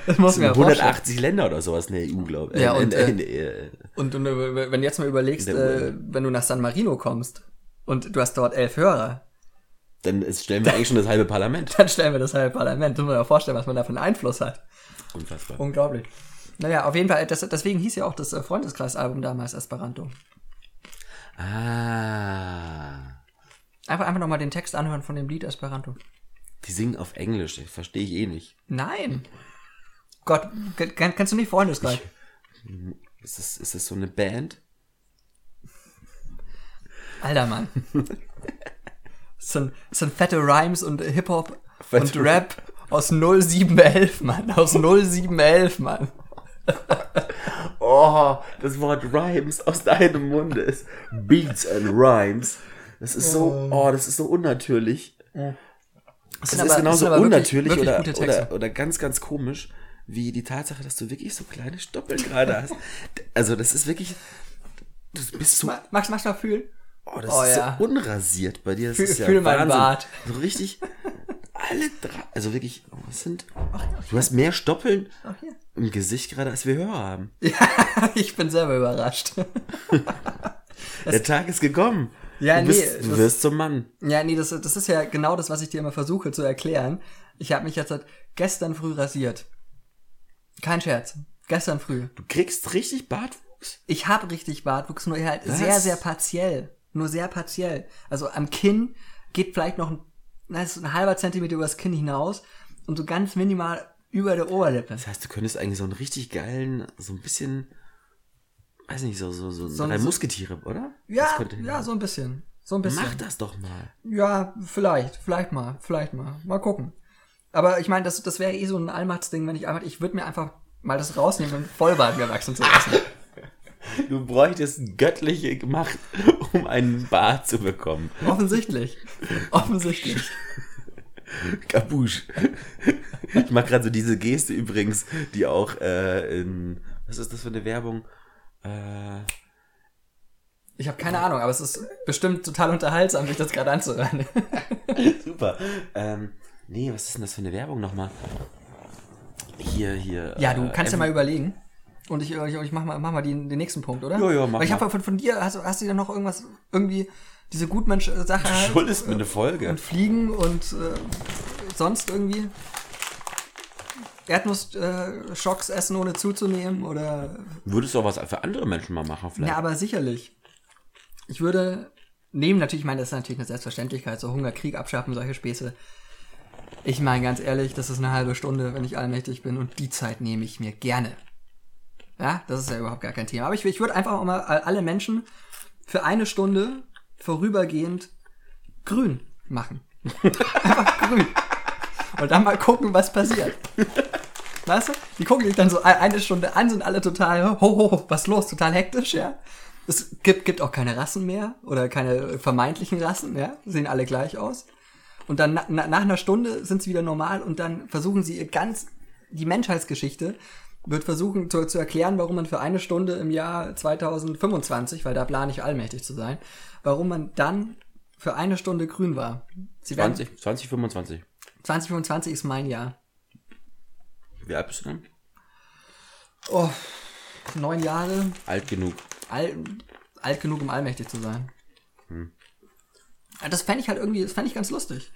Das muss ja vorstellen. 180 Länder oder sowas in der EU, glaube ich. Ja, und, äh, äh, äh, Und, und äh, wenn du jetzt mal überlegst, äh, wenn du nach San Marino kommst und du hast dort elf Hörer, dann stellen wir eigentlich schon das halbe Parlament. dann stellen wir das halbe Parlament. Musst dir mal vorstellen, was man da für einen Einfluss hat. Unfassbar. Unglaublich. Naja, auf jeden Fall, das, deswegen hieß ja auch das äh, Freundeskreisalbum damals Esperanto. Ah. Einfach, einfach nochmal den Text anhören von dem Lied Esperanto. Die singen auf Englisch, das verstehe ich eh nicht. Nein. Gott, kann, kannst du nicht Freundeskreis? Ist das, ist das so eine Band? Alter Mann. Das sind, das sind fette Rhymes und Hip-Hop und Rap aus 0711, Mann. Aus 0711, Mann. Oh, das Wort Rhymes aus deinem Munde ist Beats and Rhymes. Das ist so, oh, das ist so unnatürlich. Das ist aber- das genauso sind aber wirklich- unnatürlich wirklich oder, oder, oder ganz, ganz komisch, wie die Tatsache, dass du wirklich so kleine Stoppeln gerade hast. Also, das ist wirklich, du bist so, Ma- Max, du mal fühlen? oh, das Oh, ist ja. so unrasiert bei dir. Das Fühl- ist ja fühl Wahnsinn. Bart. So richtig, alle drei, also wirklich, was sind, du hast mehr Stoppeln Ach, hier. im Gesicht gerade, als wir Hörer haben. Ja, ich bin selber überrascht. Der Tag ist gekommen. Ja, du, bist, nee, du wirst zum Mann. Ja, nee, das, das ist ja genau das, was ich dir immer versuche zu erklären. Ich habe mich jetzt seit gestern früh rasiert. Kein Scherz. Gestern früh. Du kriegst richtig Bartwuchs. Ich habe richtig Bartwuchs, nur halt Was? sehr, sehr partiell. Nur sehr partiell. Also am Kinn geht vielleicht noch ein, na, ist ein halber Zentimeter über das Kinn hinaus und so ganz minimal über der Oberlippe. Das heißt, du könntest eigentlich so einen richtig geilen, so ein bisschen, weiß nicht, so, so, so, So- drei so- Musketiere, oder? Ja, ja, so ein bisschen. So ein bisschen. Mach das doch mal. Ja, vielleicht, vielleicht mal, vielleicht mal. Mal gucken. Aber ich meine, das, das wäre eh so ein Allmachtsding, wenn ich einfach, ich würde mir einfach mal das rausnehmen und Vollbart mir wachsen zu lassen. Du bräuchtest göttliche Macht, um einen Bart zu bekommen. Offensichtlich. Offensichtlich. Kabusch. Ich mag gerade so diese Geste übrigens, die auch äh, in, was ist das für eine Werbung? Äh, Ich habe keine Ahnung, aber es ist bestimmt total unterhaltsam, sich das gerade anzuhören. super. Ähm, nee, was ist denn das für eine Werbung nochmal? Hier, hier. Ja, du äh, kannst ja mal überlegen. Und ich, ich, ich mach mal, mach mal den, den nächsten Punkt, oder? Jo, jo, mach Weil ich habe von, von dir, hast, du- hast du ja noch irgendwas, irgendwie diese Gutmensch-Sache Du halt, schuldest mir eine Folge. und Fliegen und äh, sonst irgendwie Erdnussschocks äh, Schocks essen, ohne zuzunehmen oder Würdest du auch was für andere Menschen mal machen, vielleicht? Ja, aber sicherlich. Ich würde nehmen, natürlich, ich meine, das ist natürlich eine Selbstverständlichkeit, so Hunger, Krieg abschaffen, solche Späße. Ich meine, ganz ehrlich, das ist eine halbe Stunde, wenn ich allmächtig bin und die Zeit nehme ich mir gerne. Ja, das ist ja überhaupt gar kein Thema. Aber ich, ich würde einfach mal alle Menschen für eine Stunde vorübergehend grün machen. einfach grün. Und dann mal gucken, was passiert. Weißt du? Die gucken sich dann so ein- eine Stunde an, sind alle total, ho, ho, was los, total hektisch, ja. Es gibt, gibt auch keine Rassen mehr oder keine vermeintlichen Rassen, ja. Sehen alle gleich aus. Und dann na, nach einer Stunde sind sie wieder normal und dann versuchen sie ihr ganz, die Menschheitsgeschichte wird versuchen zu, zu erklären, warum man für eine Stunde im Jahr 2025, weil da plane ich allmächtig zu sein, warum man dann für eine Stunde grün war. Sie werden, 20, 20, 25. 2025 ist mein Jahr. Wie alt bist du dann? Oh, neun Jahre, Alt genug. alt, alt genug, um allmächtig zu sein. Das fände ich halt irgendwie, das fände ich ganz lustig.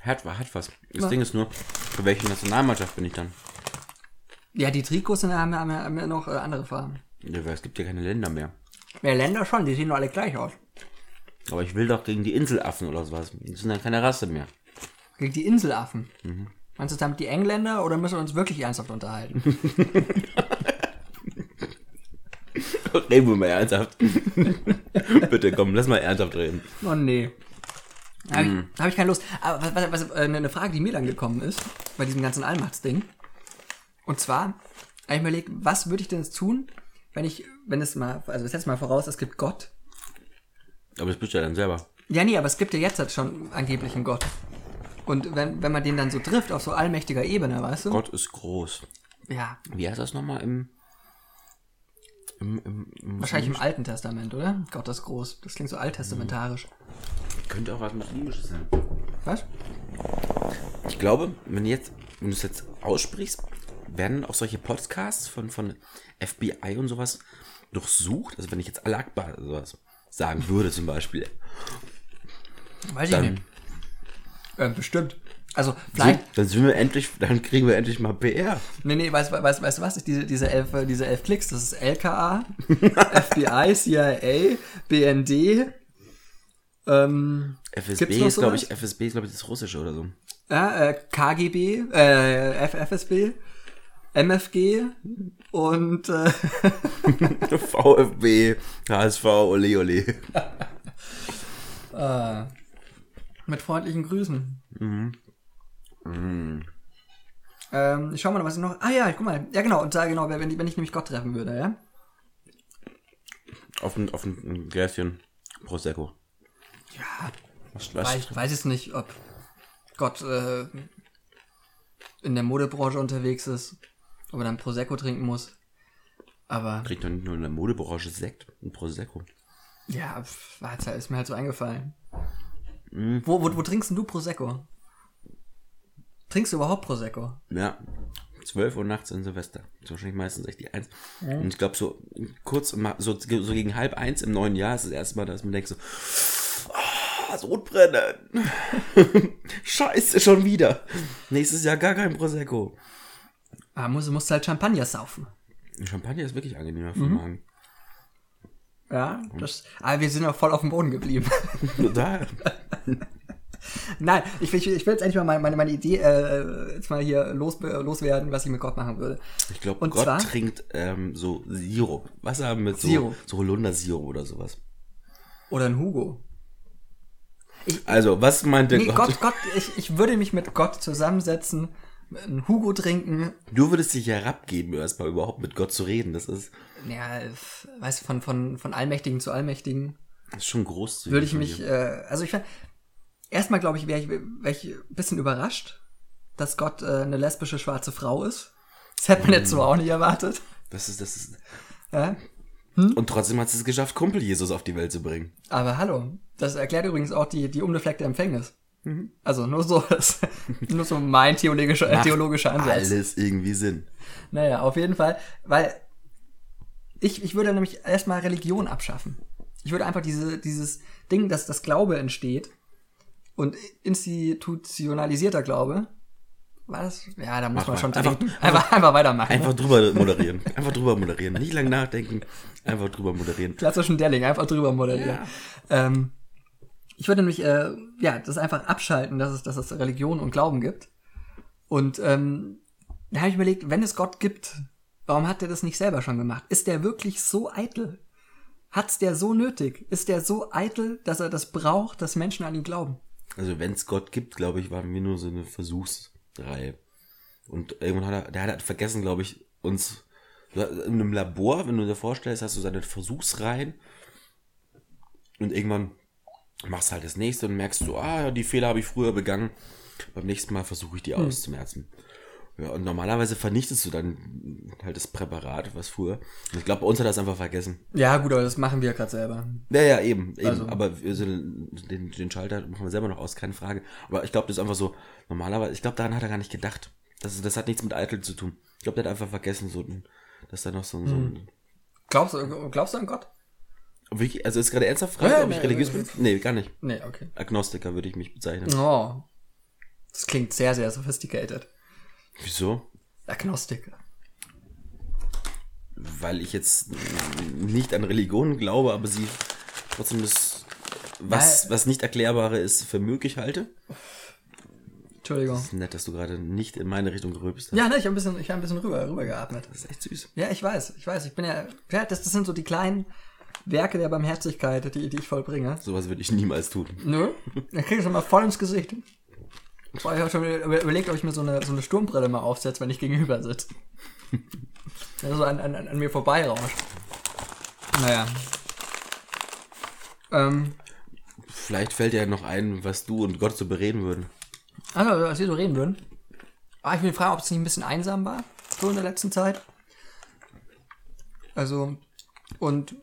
Hat, hat was. Das Ja. Ding ist nur, für welche Nationalmannschaft bin ich dann? Ja, die Trikots sind, haben, haben, haben ja noch äh, andere Farben. Ja, weil es gibt ja keine Länder mehr. Ja, Länder schon, die sehen doch alle gleich aus. Aber ich will doch gegen die Inselaffen oder sowas. Die sind dann keine Rasse mehr. Gegen die Inselaffen. Meinst du damit die Engländer oder müssen wir uns wirklich ernsthaft unterhalten? Reden wir mal ernsthaft. Bitte, komm, lass mal ernsthaft reden. Oh nee. Da habe ich, da hab ich keine Lust. Aber was, was, was, eine Frage, die mir dann gekommen ist, bei diesem ganzen Allmachtsding. Und zwar, habe ich mir überlegt, was würde ich denn jetzt tun, wenn ich, wenn es mal, also setzt mal voraus, es gibt Gott. Aber das bist du ja dann selber. Ja, nee, aber es gibt ja jetzt halt schon angeblich einen Gott. Und wenn, wenn man den dann so trifft, auf so allmächtiger Ebene, weißt du? Gott ist groß. Ja, Wie heißt das nochmal im, im, im, im wahrscheinlich im Alten Testament, oder? Gott ist groß. Das klingt so alttestamentarisch. Könnte auch was Muslimisches sein. Was? Ich glaube, wenn, jetzt, wenn du es jetzt aussprichst, werden auch solche Podcasts von, von FBI und sowas durchsucht. Also wenn ich jetzt Al-Akbar oder sowas sagen würde zum Beispiel. Weiß ich Dann- nicht. Ähm, bestimmt. Also, vielleicht, Dann sind wir endlich, dann kriegen wir endlich mal PR. Nee, nee, weißt du weißt, weißt, du was? Ich, diese, diese, elf, äh, diese elf Klicks, das ist LKA, FBI, CIA, BND, ähm, FSB Gibt's noch ist, glaube ich? FSB ist, glaube ich, das Russische oder so. ja, äh, KGB, äh, F FSB, MFG und äh, VfB, HSV, ole ole. äh, mit freundlichen Grüßen. Ähm, ich schau mal, was ich noch. Ah ja, guck mal. Ja genau, und da genau, wenn, ich- wenn ich nämlich Gott treffen würde, ja? Auf ein, auf ein, Gläschen Prosecco. Ja, Was, Weiß, ich weiß jetzt nicht, ob Gott äh, in der Modebranche unterwegs ist, ob er dann Prosecco trinken muss. Aber Kriegt man nicht nur in der Modebranche Sekt und Prosecco. ja, halt- ist mir halt so eingefallen. Wo, wo, wo trinkst denn du Prosecco? Trinkst du überhaupt Prosecco? Ja. 12 Uhr nachts in Silvester. Das ist wahrscheinlich meistens echt die Eins. Und ich glaube, so kurz, so, so gegen halb eins im neuen Jahr ist das erste Mal, dass man denkt so, ah, Sodbrennen. Scheiße, schon wieder. Nächstes Jahr gar kein Prosecco. Ah, musst, musst halt Champagner saufen. Champagner ist wirklich angenehmer für den Magen. Ja, das, aber wir sind ja voll auf dem Boden geblieben. Total. Nein, ich, ich, ich will jetzt endlich mal meine, meine, meine Idee äh, jetzt mal hier los, loswerden, was ich mit Gott machen würde. Ich glaube, Gott zwar- trinkt ähm, so Sirup. Wasser mit so, Sirup. so Holundersirup oder sowas. Oder ein Hugo. Also, was meint der Nee, Gott? Gott, Gott, ich, ich würde mich mit Gott zusammensetzen, einen Hugo trinken. Du würdest dich herabgeben, erstmal überhaupt mit Gott zu reden. Das ist, Ja, weißt du, von, von, von Allmächtigen zu Allmächtigen das ist schon großzügig. würde ich mich, äh, also ich erstmal glaube ich, wäre ich, wär ich ein bisschen überrascht, dass Gott äh, eine lesbische schwarze Frau ist. Das hätte man jetzt so auch nicht erwartet. Das ist, das ist. Ja? Und trotzdem hat es geschafft, Kumpel Jesus auf die Welt zu bringen. Aber hallo, das erklärt übrigens auch die, die unbefleckte Empfängnis. Also nur so, das, nur so mein theologischer, äh, theologischer Ansatz. Alles irgendwie Sinn. Naja, auf jeden Fall, weil ich, ich würde nämlich erstmal Religion abschaffen. Ich würde einfach diese, dieses Ding, dass das Glaube entsteht und institutionalisierter Glaube, war das? Ja, da muss Mach man schon Einfach- trinken. Einfach, einfach, weitermachen. Einfach drüber moderieren. Einfach drüber moderieren. Nicht lang nachdenken. Einfach drüber moderieren. klassischen Delling, einfach drüber moderieren. Ähm, ich würde nämlich, äh, ja, das einfach abschalten, dass es, dass es Religion und Glauben gibt. Und ähm, da habe ich überlegt, wenn es Gott gibt, warum hat er das nicht selber schon gemacht? Ist der wirklich so eitel? Hat's der so nötig? Ist der so eitel, dass er das braucht, dass Menschen an ihn glauben? Also, wenn es Gott gibt, glaube ich, waren wir nur so eine Versuchsreihe. Und irgendwann hat er, der hat halt vergessen, glaube ich, uns in einem Labor, wenn du dir vorstellst, hast du seine Versuchsreihen und irgendwann machst halt das nächste und merkst du, ah, die Fehler habe ich früher begangen. Beim nächsten Mal versuche ich die auszumerzen. Ja, und normalerweise vernichtest du dann halt das Präparat, was früher. Und ich glaube, bei uns hat er das einfach vergessen. Ja, gut, aber das machen wir gerade selber. Ja, ja, eben. eben. Also- Aber wir sind, den, den Schalter machen wir selber noch aus, keine Frage. Aber ich glaube, das ist einfach so, normalerweise, ich glaube, daran hat er gar nicht gedacht. Das, das hat nichts mit Eitel zu tun. Ich glaube, der hat einfach vergessen, so, dass da noch so, ein- so ein. Glaubst glaubst du an Gott? Wirklich, also ist gerade ernsthaft Frage, Ja, ob ich nee, religiös äh, bin? Nee, gar nicht. Nee, okay. Agnostiker würde ich mich bezeichnen. Oh. Das klingt sehr, sehr sophisticated. Wieso? Agnostiker. weil ich jetzt nicht an Religionen glaube, aber sie trotzdem das, was, was nicht Erklärbare ist, für möglich halte. Entschuldigung. Ist nett, dass du gerade nicht in meine Richtung gerülpst hast. Ja, ne, ich habe ein bisschen, ich hab ein bisschen rüber, rüber geatmet. Das ist echt süß. Ja, ich weiß, ich weiß. Ich bin ja, ja das, das sind so die kleinen Werke der Barmherzigkeit, die, die ich vollbringe. Sowas würde ich niemals tun. Nö, dann krieg ich schon mal voll ins Gesicht. Boah, ich habe schon über- überlegt, ob ich mir so eine, so eine Sturmbrille mal aufsetze, wenn ich gegenüber sitze. Der so an, an, an mir vorbeirauscht. Naja. Ähm, Vielleicht fällt dir ja noch ein, was du und Gott so bereden würden. also, was wir so reden würden. Aber ich will fragen, ob es nicht ein bisschen einsam war, so in der letzten Zeit. Also, und,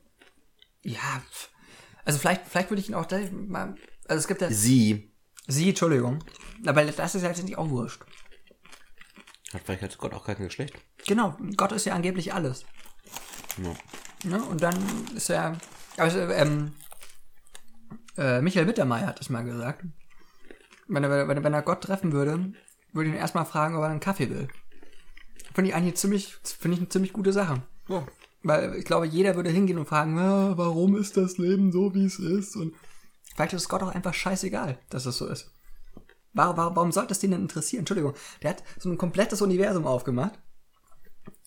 ja, also vielleicht, vielleicht würde ich ihn auch gleich mal, also es gibt ja, Sie sie, Entschuldigung, aber das ist ja letztendlich auch wurscht. hat vielleicht hat Gott auch kein Geschlecht. Genau, Gott ist ja angeblich alles. Ja. Ne? Und dann ist er. Also, ähm, äh, Michael Mittermeier hat es mal gesagt. Wenn er, wenn, er- wenn er Gott treffen würde, würde ich ihn erstmal fragen, ob er einen Kaffee will. Finde ich eigentlich ziemlich, finde ich eine ziemlich gute Sache. Ja. Weil ich glaube, jeder würde hingehen und fragen, "Ah, warum ist das Leben so, wie es ist? Und vielleicht ist es Gott auch einfach scheißegal, dass es so ist. Warum, warum, warum sollte es den denn interessieren? Entschuldigung, der hat so ein komplettes Universum aufgemacht.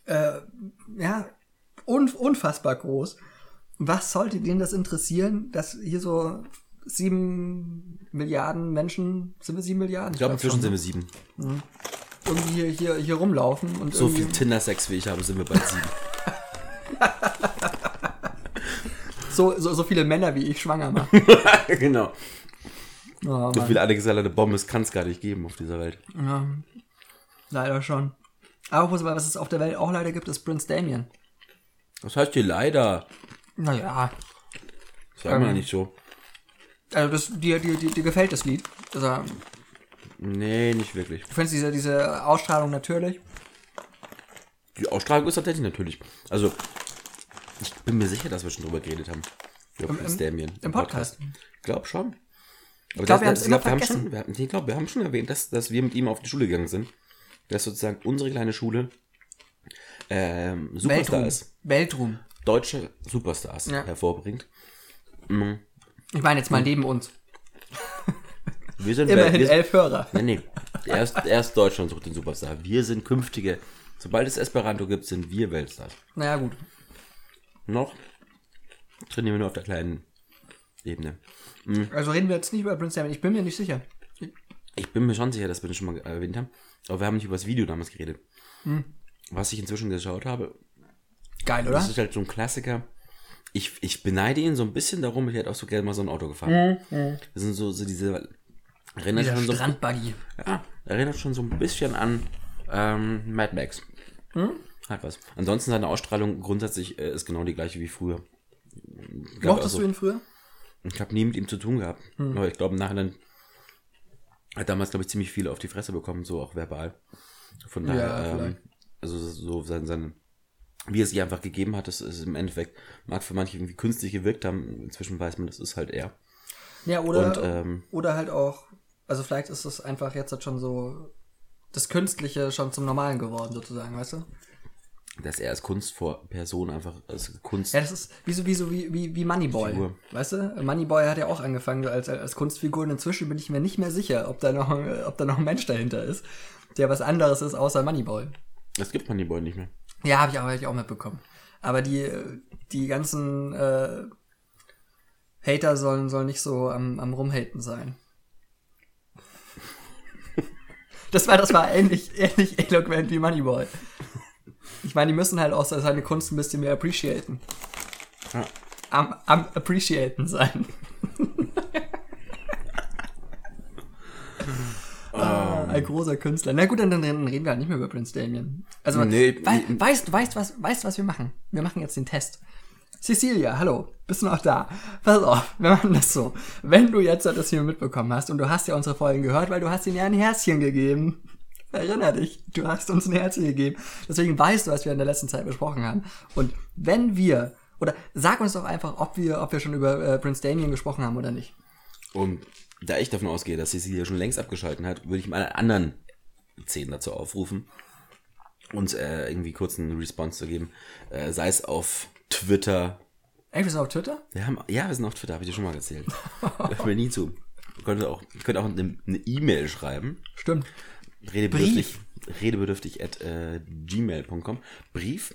Äh, ja, un, unfassbar groß. Was sollte den das interessieren, dass hier so sieben Milliarden Menschen, sind wir sieben Milliarden? Ich glaube, glaub inzwischen sind wir sieben. ne? irgendwie hier, hier, hier rumlaufen und So viel Tinder-Sex wie ich habe, sind wir bald sieben. so, so, so viele Männer wie ich schwanger machen. genau. Oh, So viele angesalerte Bomben kann es gar nicht geben auf dieser Welt. Ja, leider schon. Aber was es auf der Welt auch leider gibt, ist Prince Damien. Das heißt hier leider. Naja, Sag mal nicht so. also das, dir, dir, dir, dir gefällt das Lied. Also, Nee, nicht wirklich. du findest diese, diese Ausstrahlung natürlich. Die Ausstrahlung ist tatsächlich natürlich. Also, ich bin mir sicher, dass wir schon drüber geredet haben. Über Im- im- Damien. im Podcast. Ich glaube schon. Aber glaub, wir das- haben's das- immer glaub, wir haben schon, wir haben, ich glaube, wir haben schon erwähnt, dass, dass wir mit ihm auf die Schule gegangen sind. Dass sozusagen unsere kleine Schule ähm, Superstar Weltruhm. ist. Weltruhm. Deutsche Superstars Ja. hervorbringt. Mhm. Ich meine jetzt mal neben uns. Wir sind Immerhin wir, elf Hörer. Nee, nee. Erst, erst Deutschland sucht den Superstar. Wir sind künftige. Sobald es Esperanto gibt, sind wir Weltstars. Naja, gut. Noch trainieren wir nur auf der kleinen Ebene. Also reden wir jetzt nicht über Prince Damien. Ich bin mir nicht sicher. Ich bin mir schon sicher, dass wir das schon mal erwähnt haben. Aber wir haben nicht über das Video damals geredet. Was ich inzwischen geschaut habe, Geil, oder? das ist halt so ein Klassiker. Ich, ich beneide ihn so ein bisschen darum, ich hätte auch so gerne mal so ein Auto gefahren. Das sind so, so diese. Erinnert Dieser schon so, Strandbuggy. ja, erinnert schon so ein bisschen an ähm, Mad Max. Hat was. Ansonsten seine Ausstrahlung grundsätzlich äh, ist genau die gleiche wie früher. Gab Mochtest also- du ihn früher? Ich habe nie mit ihm zu tun gehabt. Aber ich glaube, im Nachhinein hat damals, glaube ich, ziemlich viel auf die Fresse bekommen, so auch verbal. Von daher, Ja, ähm, also so sein, sein, wie er sich einfach gegeben hat, das ist im Endeffekt, mag für manche irgendwie künstlich gewirkt haben. Inzwischen weiß man, das ist halt er. Ja, oder, Und, ähm, oder halt auch, also vielleicht ist es einfach jetzt halt schon so das Künstliche schon zum Normalen geworden, sozusagen, weißt du? Dass er als Kunstperson einfach, als Kunst. Ja, das ist wie so wie, so wie, wie, wie Moneyboy. Figur. Weißt du? Moneyboy hat ja auch angefangen als, als Kunstfigur und inzwischen bin ich mir nicht mehr sicher, ob da noch, ob da noch ein Mensch dahinter ist, der was anderes ist außer Moneyboy. Es gibt Moneyboy nicht mehr. Ja, habe ich, auch- hab ich auch mitbekommen. Aber die, die ganzen äh, Hater sollen, sollen nicht so am, am Rumhaten sein. Das war, das war ähnlich, ähnlich eloquent wie Moneyboy. Ich meine, die müssen halt auch seine Kunst ein bisschen mehr appreciaten. Ja. Am, am appreciaten sein. Ah, ein großer Künstler. Na gut, dann, dann reden wir halt nicht mehr über Prince Damien. Also, Nee, wei nee. weißt, weißt, was, weißt, was wir machen? Wir machen jetzt den Test. Cecilia, hallo, bist du noch da? Pass auf, wir machen das so. Wenn du jetzt das hier mitbekommen hast und du hast ja unsere Folgen gehört, weil du hast ihnen ja ein Herzchen gegeben. Erinner dich, du hast uns ein Herzchen gegeben. Deswegen weißt du, was wir in der letzten Zeit besprochen haben. Und wenn wir, oder sag uns doch einfach, ob wir, ob wir schon über äh, Prince Damien gesprochen haben oder nicht. Und da ich davon ausgehe, dass sie sie hier schon längst abgeschalten hat, würde ich meine anderen zehn dazu aufrufen. uns äh, irgendwie kurz einen Response zu geben. Äh, sei es auf Twitter. Ey, wir sind auf Twitter? Wir haben, ja, wir sind auf Twitter, habe ich dir schon mal erzählt. Hört mir nie zu. Ihr könnt auch, könnt auch eine eine E-Mail schreiben. Stimmt. Redebedürftig, redebedürftig at äh, gmail.com. Brief?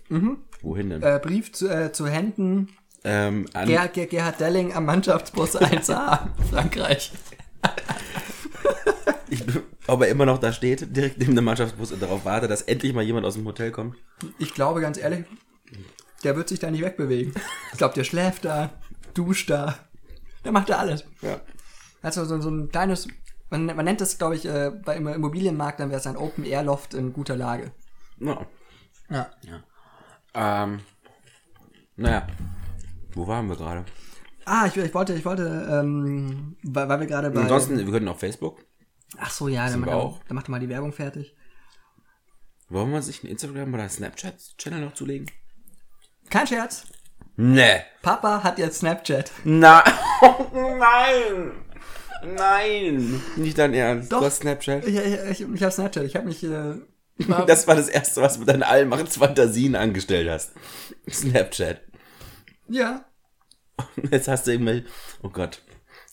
Wohin denn? Äh, Brief zu, äh, zu Händen ähm, an, Ger Ger Gerhard Delling am Mannschaftsbus 1A, Frankreich. ich, ob er immer noch da steht, direkt neben dem Mannschaftsbus und darauf warte, dass endlich mal jemand aus dem Hotel kommt. Ich glaube ganz ehrlich, der wird sich da nicht wegbewegen. Ich glaube, der schläft da, duscht da, der macht da alles. Ja. Also so, so ein kleines, man, man nennt das, glaube ich, äh, bei im Immobilienmarkt, dann wäre es ein Open-Air-Loft in guter Lage. Ja. Ja. Ähm, naja. Wo waren wir gerade? Ah, ich, ich wollte, ich wollte, ähm, weil, weil wir gerade bei. Ansonsten, wir könnten auf Facebook. Ach so, ja, dann, auch. dann macht mal die Werbung fertig. Wollen wir sich einen Instagram- oder Snapchat-Channel noch zulegen? Kein Scherz. Nee. Papa hat jetzt Snapchat. Na, nein. Nein. Nicht dein Ernst. Doch. Du hast Snapchat. Ich, ich, ich, ich habe Snapchat. Ich habe mich. Äh, Das war das Erste, was du mit deinen Allmachtsfantasien angestellt hast. Snapchat. ja. Jetzt hast du irgendwie, oh Gott.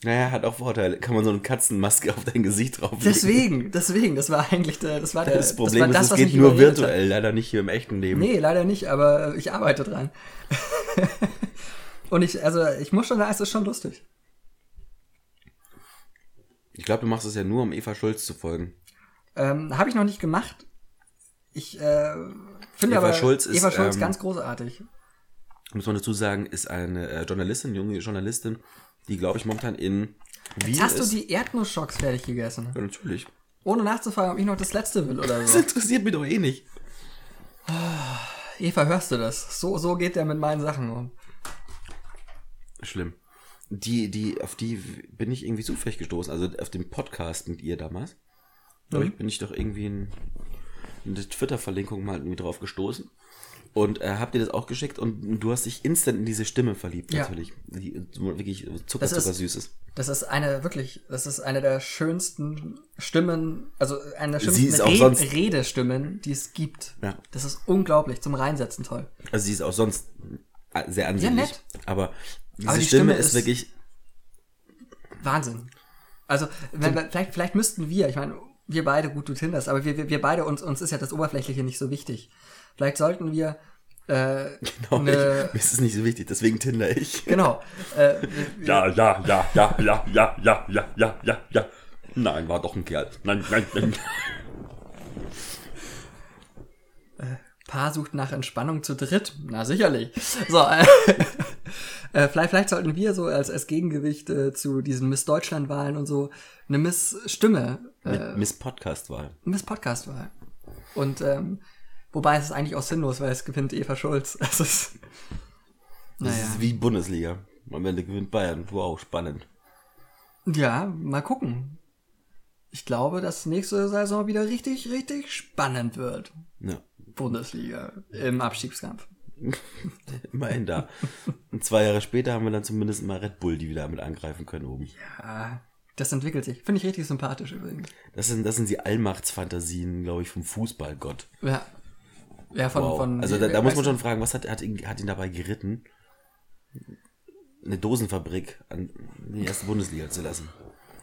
Naja, hat auch Vorteile. Kann man so eine Katzenmaske auf dein Gesicht drauflegen. Deswegen, deswegen. Das war eigentlich der, das war der. Das Problem war ist, das, es was geht nur überredet hat. virtuell, leider nicht hier im echten Leben. Nee, leider nicht, aber ich arbeite dran. Und ich, also ich muss schon sagen, es ist schon lustig. Ich glaube, du machst es ja nur, um Eva Schulz zu folgen. Ähm, Habe ich noch nicht gemacht. Ich äh, finde Eva aber Schulz ist, Eva Schulz ähm, ganz großartig. Muss man dazu sagen, ist eine äh, Journalistin, junge Journalistin, die, glaube ich, momentan in Wien Jetzt hast ist. du die Erdnussschocks fertig gegessen. ja, natürlich. Ohne nachzufragen, ob ich noch das letzte will oder Das so. interessiert mich doch eh nicht. Eva, hörst du das? So, so geht der mit meinen Sachen um. Schlimm. Die, die, auf die bin ich irgendwie zufällig gestoßen, also auf dem Podcast mit ihr damals. Da Mhm. bin ich doch irgendwie in, in der Twitter-Verlinkung mal irgendwie drauf gestoßen. Und äh, hab dir das auch geschickt und du hast dich instant in diese Stimme verliebt, Ja. natürlich. Die wirklich Zucker, Das ist- Zucker süß ist. Das ist eine, wirklich, das ist eine der schönsten Stimmen, also eine der schönsten Re Redestimmen, die es gibt. Ja. Das ist unglaublich, zum Reinsetzen toll. Also sie ist auch sonst sehr ansehnlich. nett. Aber diese Aber die Stimme, Stimme ist, ist- wirklich. Wahnsinn. Also, wenn, wir- vielleicht, vielleicht müssten wir, ich meine, wir beide, gut, du tinderst, aber wir, wir, wir beide, uns, uns ist ja das Oberflächliche nicht so wichtig. Vielleicht sollten wir, äh, Genau, eine, ich, mir ist es nicht so wichtig, deswegen Tinder ich. genau, äh, Ja, ja, ja, ja, ja, ja, ja, ja, ja, ja, ja. Nein, war doch ein Kerl. Nein, nein, nein. Paar sucht nach Entspannung zu dritt. Na, sicherlich. So, äh, äh, vielleicht, vielleicht sollten wir so als, als Gegengewicht äh, zu diesen Miss Deutschland-Wahlen und so eine Miss Stimme, äh, Mit Miss Podcast-Wahl. Miss Podcast-Wahl. Und, ähm, wobei es ist eigentlich auch sinnlos, weil es gewinnt Eva Schulz. Es ist, naja. ist wie Bundesliga. Am Ende gewinnt Bayern. Wow, spannend. Ja, mal gucken. Ich glaube, dass nächste Saison wieder richtig, richtig spannend wird. Ja, Bundesliga im Abstiegskampf. immerhin da. Und zwei Jahre später haben wir dann zumindest mal Red Bull, die wieder mit angreifen können oben. Ah, das entwickelt sich. Finde ich richtig sympathisch übrigens. Das sind, das sind die Allmachtsfantasien, glaube ich, vom Fußballgott. Ja. Ja, von, Wow. von also da, da muss man schon fragen, was hat, hat, ihn, hat ihn dabei geritten, eine Dosenfabrik an die erste Bundesliga zu lassen?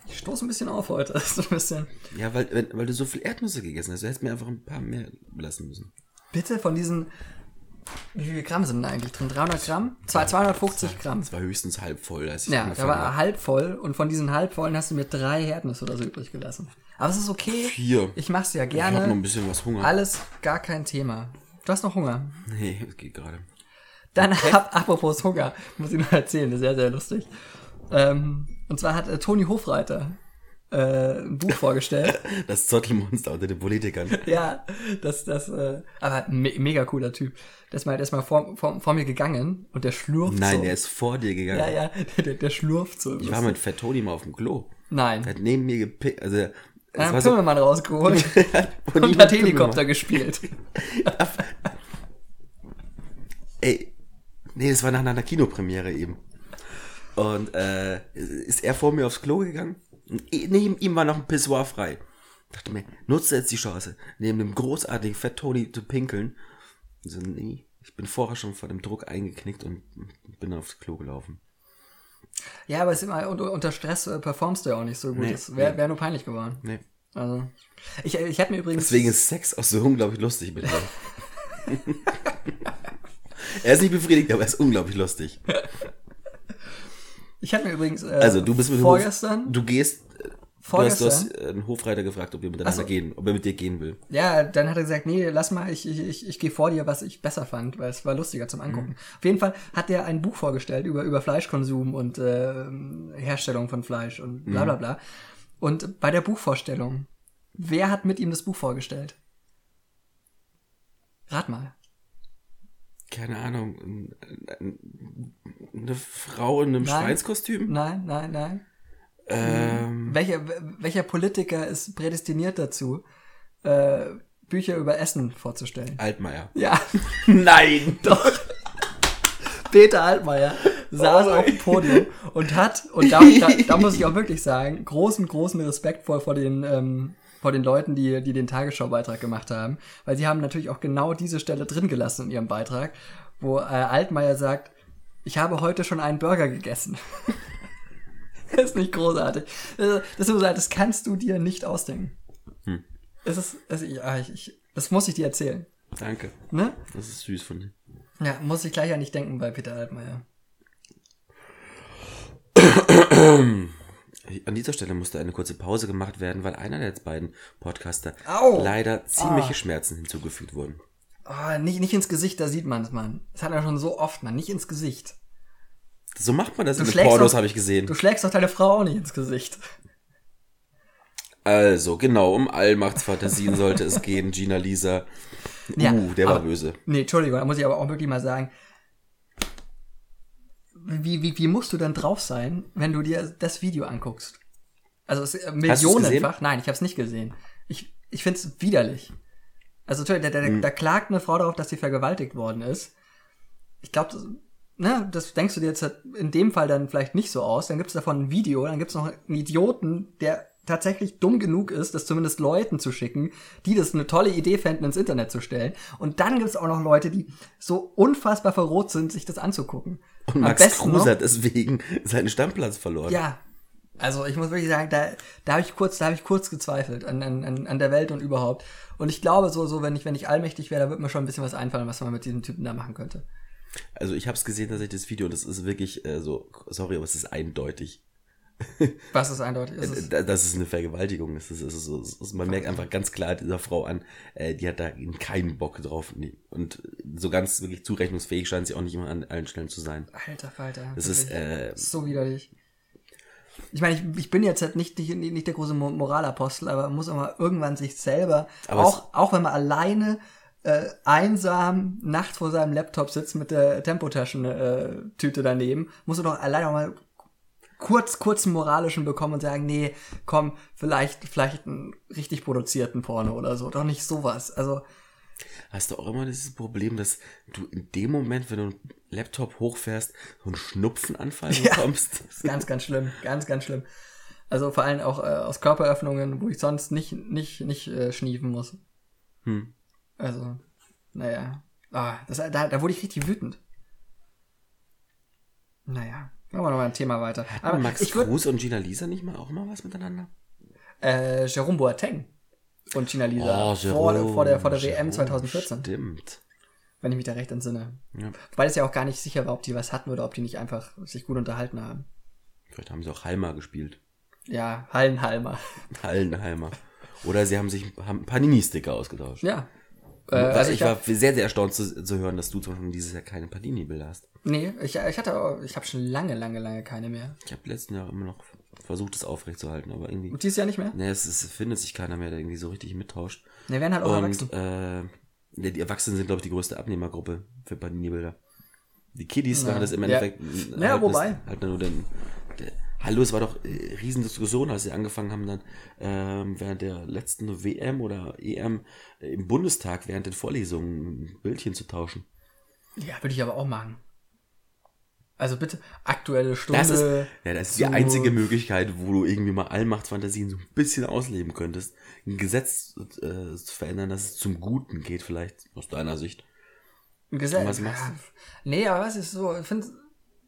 Ich stoße ein bisschen auf heute. Ist ein bisschen. Ja, weil, weil du so viel Erdnüsse gegessen hast. Du hättest mir einfach ein paar mehr lassen müssen. Bitte von diesen. Wie viele Gramm sind da eigentlich drin? 300 Gramm? Zwei- 250 Gramm. Das war höchstens halb voll. Als ich Ja, der war halb voll und von diesen halb vollen hast du mir drei Erdnüsse oder so übrig gelassen. Aber es ist okay. Vier. Ich mach's ja Ich habe noch ein gerne. bisschen was Hunger. Alles gar kein Thema. Du hast noch Hunger. Nee, es geht gerade. Dann ab, apropos Hunger, muss ich noch erzählen, das ist sehr, sehr lustig. Ähm, und zwar hat äh, Toni Hofreiter äh, ein Buch vorgestellt. Das Zottelmonster unter den Politikern. ja, das, das, äh, aber me mega cooler Typ. Der ist mal, der ist mal vor, vor, vor mir gegangen und der schlurft Nein, so. der ist vor dir gegangen. ja, ja, der, der schlurft so. Ich war mit Fett Toni mal auf dem Klo. Er Nein. hat neben mir gepickt. Also, Er es hat war so, Pimmelmann rausgeholt und und hat Helikopter gespielt. Ey, nee, das war nach einer Kinopremiere eben. Und äh, ist er vor mir aufs Klo gegangen. Und neben ihm war noch ein Pissoir frei. Dachte mir, nutze jetzt die Chance, neben dem großartigen Fett Tony zu pinkeln. So, nee, ich bin vorher schon vor dem Druck eingeknickt und bin dann aufs Klo gelaufen. Ja, aber es ist immer, unter, Stress äh, performst du ja auch nicht so gut. Nee, das wäre nee. wär nur peinlich geworden. Nee. Also, ich, ich hätte mir übrigens. Deswegen ist Sex auch so unglaublich lustig mit dir. er ist nicht befriedigt, aber er ist unglaublich lustig. Ich hätte mir übrigens. Äh, Also du bist mit vorgestern. Hof, du gehst, äh, Vorgestern? du hast, du hast einen Hofreiter gefragt, ob wir miteinander so. gehen, ob er mit dir gehen will. Ja, dann hat er gesagt, nee, lass mal, ich, ich, ich, ich gehe vor dir, was ich besser fand, weil es war lustiger zum Angucken. Auf jeden Fall hat er ein Buch vorgestellt über, über Fleischkonsum und äh, Herstellung von Fleisch und bla bla bla. Und bei der Buchvorstellung, wer hat mit ihm das Buch vorgestellt? Rat mal. Keine Ahnung, ein- ein- eine Frau in einem Nein. Schweinskostüm? Nein, nein, nein. Ähm, Welcher, welcher Politiker ist prädestiniert dazu, äh, Bücher über Essen vorzustellen? Altmaier. Ja, Nein! doch. Peter Altmaier saß Oh. auf dem Podium und hat, und da, da, da muss ich auch wirklich sagen, großen, großen Respekt vor, vor den, ähm, vor den Leuten, die, die den Tagesschaubeitrag gemacht haben, weil sie haben natürlich auch genau diese Stelle drin gelassen in ihrem Beitrag, wo äh, Altmaier sagt, ich habe heute schon einen Burger gegessen. das ist nicht großartig. Das, das, ist das kannst du dir nicht ausdenken. Hm. Es ist, es, ja, ich, ich, das muss ich dir erzählen. Danke. Ne? Das ist süß von dir. Ja, muss ich gleich an nicht denken bei Peter Altmaier. An dieser Stelle musste eine kurze Pause gemacht werden, weil einer der beiden Podcaster Au! leider ziemliche Ah. Schmerzen hinzugefügt wurden. Oh, nicht, nicht ins Gesicht, da sieht man es, Mann. Das hat er schon so oft, Mann. Nicht ins Gesicht. So macht man das Du in den Pornos, habe ich gesehen. Du schlägst doch deine Frau auch nicht ins Gesicht. Also, genau, um Allmachtsfantasien sollte es gehen, Gina Lisa. Uh, Ja, der war aber- böse. Nee, Entschuldigung, da muss ich aber auch wirklich mal sagen. Wie, wie, wie musst du denn drauf sein, wenn du dir das Video anguckst? Also es, äh, millionenfach. Nein, ich habe es nicht gesehen. Ich, ich finde es widerlich. Also da, da, Hm. da klagt eine Frau darauf, dass sie vergewaltigt worden ist. Ich glaube, das, ne, das denkst du dir jetzt in dem Fall dann vielleicht nicht so aus. Dann gibt's davon ein Video, dann gibt's noch einen Idioten, der tatsächlich dumm genug ist, das zumindest Leuten zu schicken, die das eine tolle Idee fänden, ins Internet zu stellen. Und dann gibt's auch noch Leute, die so unfassbar verrot sind, sich das anzugucken. Und Max Kruse hat deswegen seinen Stammplatz verloren. ja. Also ich muss wirklich sagen, da, da habe ich kurz, da habe ich kurz gezweifelt an, an, an der Welt und überhaupt. Und ich glaube so, so wenn ich, wenn ich allmächtig wäre, da wird mir schon ein bisschen was einfallen, was man mit diesem Typen da machen könnte. Also ich habe es gesehen, tatsächlich das Video, und das ist wirklich äh, so, sorry, aber es ist eindeutig. Was ist eindeutig? Ist es, Äh, Das ist eine Vergewaltigung. Das ist, das ist, das ist, man merkt einfach ganz klar dieser Frau an, äh, die hat da keinen Bock drauf. Und so ganz wirklich zurechnungsfähig scheint sie auch nicht immer an allen Stellen zu sein. Alter Falter. Das ist, äh, so widerlich. Ich meine, ich, ich bin jetzt halt nicht, nicht, nicht der große Mo- Moralapostel, aber man muss auch mal irgendwann sich selber, Aber auch, auch wenn man alleine äh, einsam nachts vor seinem Laptop sitzt mit der Tempotaschentüte äh, Tüte daneben, muss man doch alleine auch mal kurz, kurzen moralischen bekommen und sagen, nee, komm, vielleicht, vielleicht einen richtig produzierten Porno oder so, doch nicht sowas. Also, Hast du auch immer dieses Problem, dass du in dem Moment, wenn du einen Laptop hochfährst, so einen Schnupfenanfall Ja. bekommst? ist ganz, ganz schlimm, ganz, ganz schlimm. Also vor allem auch äh, aus Körperöffnungen, wo ich sonst nicht, nicht, nicht äh, schniefen muss. Hm. Also, naja. Ah, das, da, da wurde ich richtig wütend. Naja, machen wir noch mal ein Thema weiter. Aber Max Kruse und Gina Lisa nicht mal auch mal was miteinander? äh, Jerome Boateng und Gina Lisa Oh, vor, der- vor der, vor der Jerome, WM 2014, Stimmt. wenn ich mich da recht entsinne. Ja. Weil es ja auch gar nicht sicher war, ob die was hatten oder ob die nicht einfach sich gut unterhalten haben. Vielleicht haben sie auch Halma gespielt. Ja, Hallenhalmer. Hallenheimer. Oder sie haben sich Panini-Sticker ausgetauscht. Ja. Äh, also also ich, ich war sehr, sehr erstaunt zu, zu hören, dass du zum Beispiel dieses Jahr keine Panini-Bilder hast. Nee, ich, ich hatte ich habe schon lange, lange, lange keine mehr. Ich habe letzten Jahr immer noch versucht, es aufrechtzuerhalten, aber irgendwie. Und dieses Jahr nicht mehr? Ne, es, es findet sich keiner mehr, der irgendwie so richtig mittauscht. Ne, werden halt auch erwachsen. Und äh, ja, die Erwachsenen sind, glaube ich, die größte Abnehmergruppe für Panini-Bilder. Die Kiddies Ja. machen das im Ja. Endeffekt. äh, Ja, halt wobei. Das, halt nur den, der, Hallo, es war doch äh, Riesendiskussion, als sie angefangen haben, dann ähm, während der letzten WM oder EM äh, im Bundestag während den Vorlesungen ein Bildchen zu tauschen. Ja, würde ich aber auch machen. Also bitte, aktuelle Stunde. Das ist, ja, das ist die einzige Möglichkeit, wo du irgendwie mal Allmachtsfantasien so ein bisschen ausleben könntest. Ein Gesetz äh, zu verändern, dass es zum Guten geht, vielleicht aus deiner Sicht. Ein Gesetz. was machst du? Nee, aber was ist so, ich finde,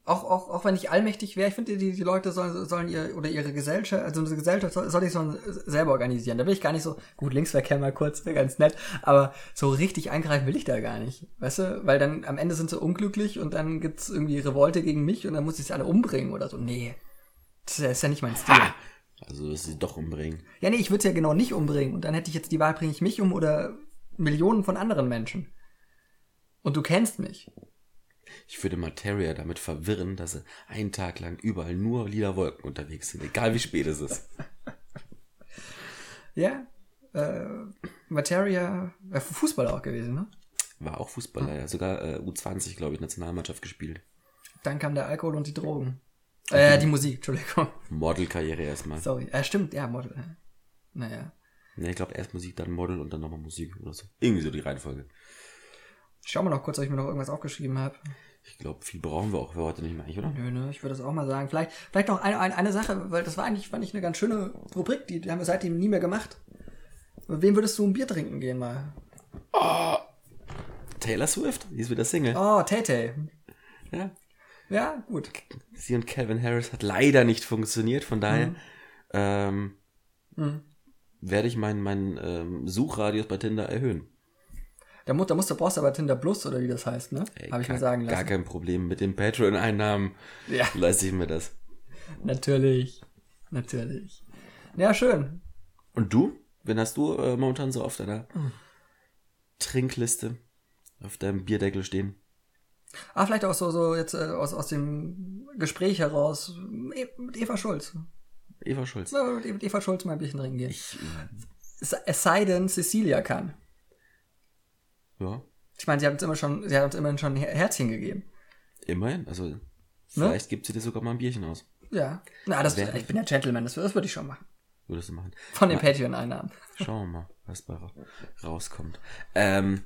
auch, auch, auch wenn ich allmächtig wäre, ich finde, die, die Leute sollen, sollen ihr, oder ihre Gesellschaft, also unsere Gesellschaft soll, soll ich so selber organisieren. Da will ich gar nicht so, gut, Linksverkehr mal kurz, wäre ganz nett, aber so richtig eingreifen will ich da gar nicht. Weißt du? Weil dann am Ende sind sie unglücklich und dann gibt's irgendwie Revolte gegen mich und dann muss ich sie alle umbringen oder so. Nee. Das ist ja nicht mein Stil. Ah! Also, dass sie doch umbringen. Ja, nee, ich würde ja genau nicht umbringen. Und dann hätte ich jetzt die Wahl, bringe ich mich um oder Millionen von anderen Menschen. Und du kennst mich. Ich würde Materia damit verwirren, dass sie einen Tag lang überall nur lila Wolken unterwegs sind, egal wie spät es ist. Ja. Äh, Materia, äh, Fußballer auch gewesen, ne? War auch Fußballer, ja. Sogar äh, U20, glaube ich, Nationalmannschaft gespielt. Dann kam der Alkohol und die Drogen. Äh, die Musik, Entschuldigung. Modelkarriere erstmal. Sorry. Äh, stimmt, ja, Model. Naja. Ne, ich glaube erst Musik, dann Model und dann nochmal Musik oder so. Irgendwie so die Reihenfolge. Schau mal noch kurz, ob ich mir noch irgendwas aufgeschrieben habe. Ich glaube, viel brauchen wir auch für heute nicht mehr, oder? Nö, ne, ich würde das auch mal sagen. Vielleicht, vielleicht noch eine, eine, eine Sache, weil das war eigentlich, fand ich eine ganz schöne Rubrik, die, die haben wir seitdem nie mehr gemacht. Mit wem würdest du ein Bier trinken gehen mal? Taylor Swift, die ist wieder Single. Oh, Tay Ja. Ja, gut. Sie und Calvin Harris hat leider nicht funktioniert, von daher Mhm. ähm, werde ich meinen meinen ähm, Suchradius bei Tinder erhöhen. Da, muss, da musst du, brauchst du aber Tinder Plus oder wie das heißt, ne? Habe ich gar, mir sagen Gar lassen. kein Problem. Mit den Patreon-Einnahmen Ja. leiste ich mir das. Natürlich. Natürlich. Ja, schön. Und du? Wen hast du äh, momentan so auf deiner Hm. Trinkliste, auf deinem Bierdeckel stehen? Ah, vielleicht auch so, so jetzt äh, aus, aus dem Gespräch heraus e mit Eva Schulz. Eva Schulz. Ja, mit Eva- Schulz mal ein Bierchen trinken gehen. Ich, Es, es sei denn, Cecilia kann. Ja, Ich meine, sie hat uns immer schon, sie hat uns immerhin schon ein Her- Herzchen gegeben. immerhin. Also, vielleicht gibt sie dir sogar mal ein Bierchen aus. Ja. Na, das, Wer- ich bin ja Gentleman, das, das würde ich schon machen. Würdest du machen. Von den Patreon-Einnahmen. Schauen wir mal, was bei ra- rauskommt. Ähm,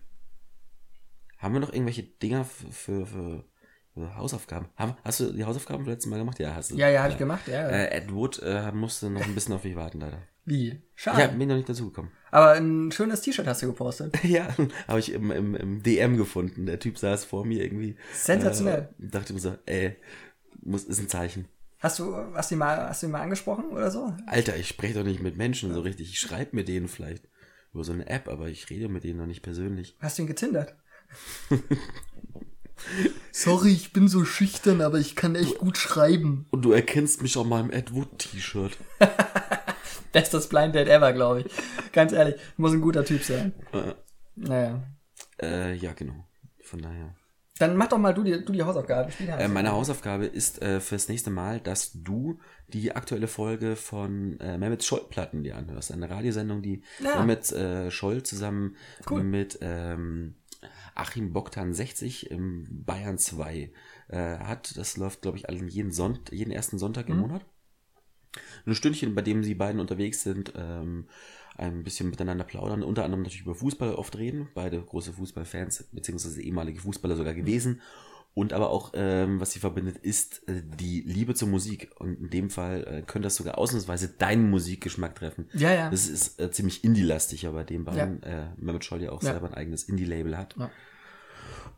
haben wir noch irgendwelche Dinger für, für, für, Hausaufgaben? Haben, hast du die Hausaufgaben vom letzten Mal gemacht? Ja, hast du. Ja, ja, habe ich gemacht, ja. Äh, Ed Wood äh, musste noch ein bisschen auf mich warten, leider. Wie? Ich Schade. hab- bin noch nicht dazugekommen. Aber ein schönes T-Shirt hast du gepostet. Ja, habe ich im, im, im DM gefunden. Der Typ saß vor mir irgendwie. Sensationell. Äh, dachte mir so, ey, muss, ist ein Zeichen. Hast du, hast du ihn mal, hast du ihn mal angesprochen oder so? Alter, ich spreche doch nicht mit Menschen so richtig. Ich schreibe mit denen vielleicht über so eine App, aber ich rede mit denen noch nicht persönlich. Hast du ihn getindert? Sorry, ich bin so schüchtern, aber ich kann echt gut schreiben. Und du erkennst mich an meinem Ed Wood T-Shirt. Bestes Blind Date ever, glaube ich. Ganz ehrlich, muss ein guter Typ sein. Äh, Naja. äh, ja, genau. Von daher. Dann mach doch mal du die, du die Hausaufgabe. Äh, meine Hausaufgabe ist äh, fürs nächste Mal, dass du die aktuelle Folge von äh, Mehmet Scholl-Platten dir anhörst. Eine Radiosendung, die Ja. Mehmet äh, Scholl zusammen Cool. mit ähm, Achim Bogdan 60 im Bayern 2 äh, hat. Das läuft, glaube ich, jeden, Sonnt jeden ersten Sonntag im Mhm. Monat. Ein Stündchen, bei dem sie beiden unterwegs sind, ähm, ein bisschen miteinander plaudern, unter anderem natürlich über Fußball oft reden, beide große Fußballfans, beziehungsweise ehemalige Fußballer sogar gewesen. Und aber auch, ähm, was sie verbindet, ist äh, die Liebe zur Musik. Und in dem Fall äh, könnte das sogar ausnahmsweise deinen Musikgeschmack treffen. Ja, ja. Das ist äh, ziemlich Indie-lastig, aber dem beiden, äh, Mehmet Scholl ja auch Ja. selber ein eigenes Indie-Label hat. Ja.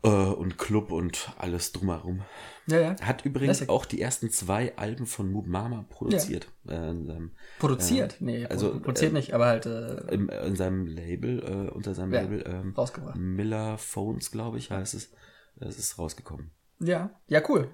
Äh, und Club und alles drumherum. Ja, ja. Hat übrigens auch die ersten zwei Alben von Moob Mama produziert. Äh, in, seinem, Produziert? nee, also, produziert äh, nicht, aber halt äh, im, in seinem Label, äh, unter seinem Ja, Label, ähm, rausgebracht. Miller Phones, glaube ich, heißt es. Es ist rausgekommen. ja. Ja, cool.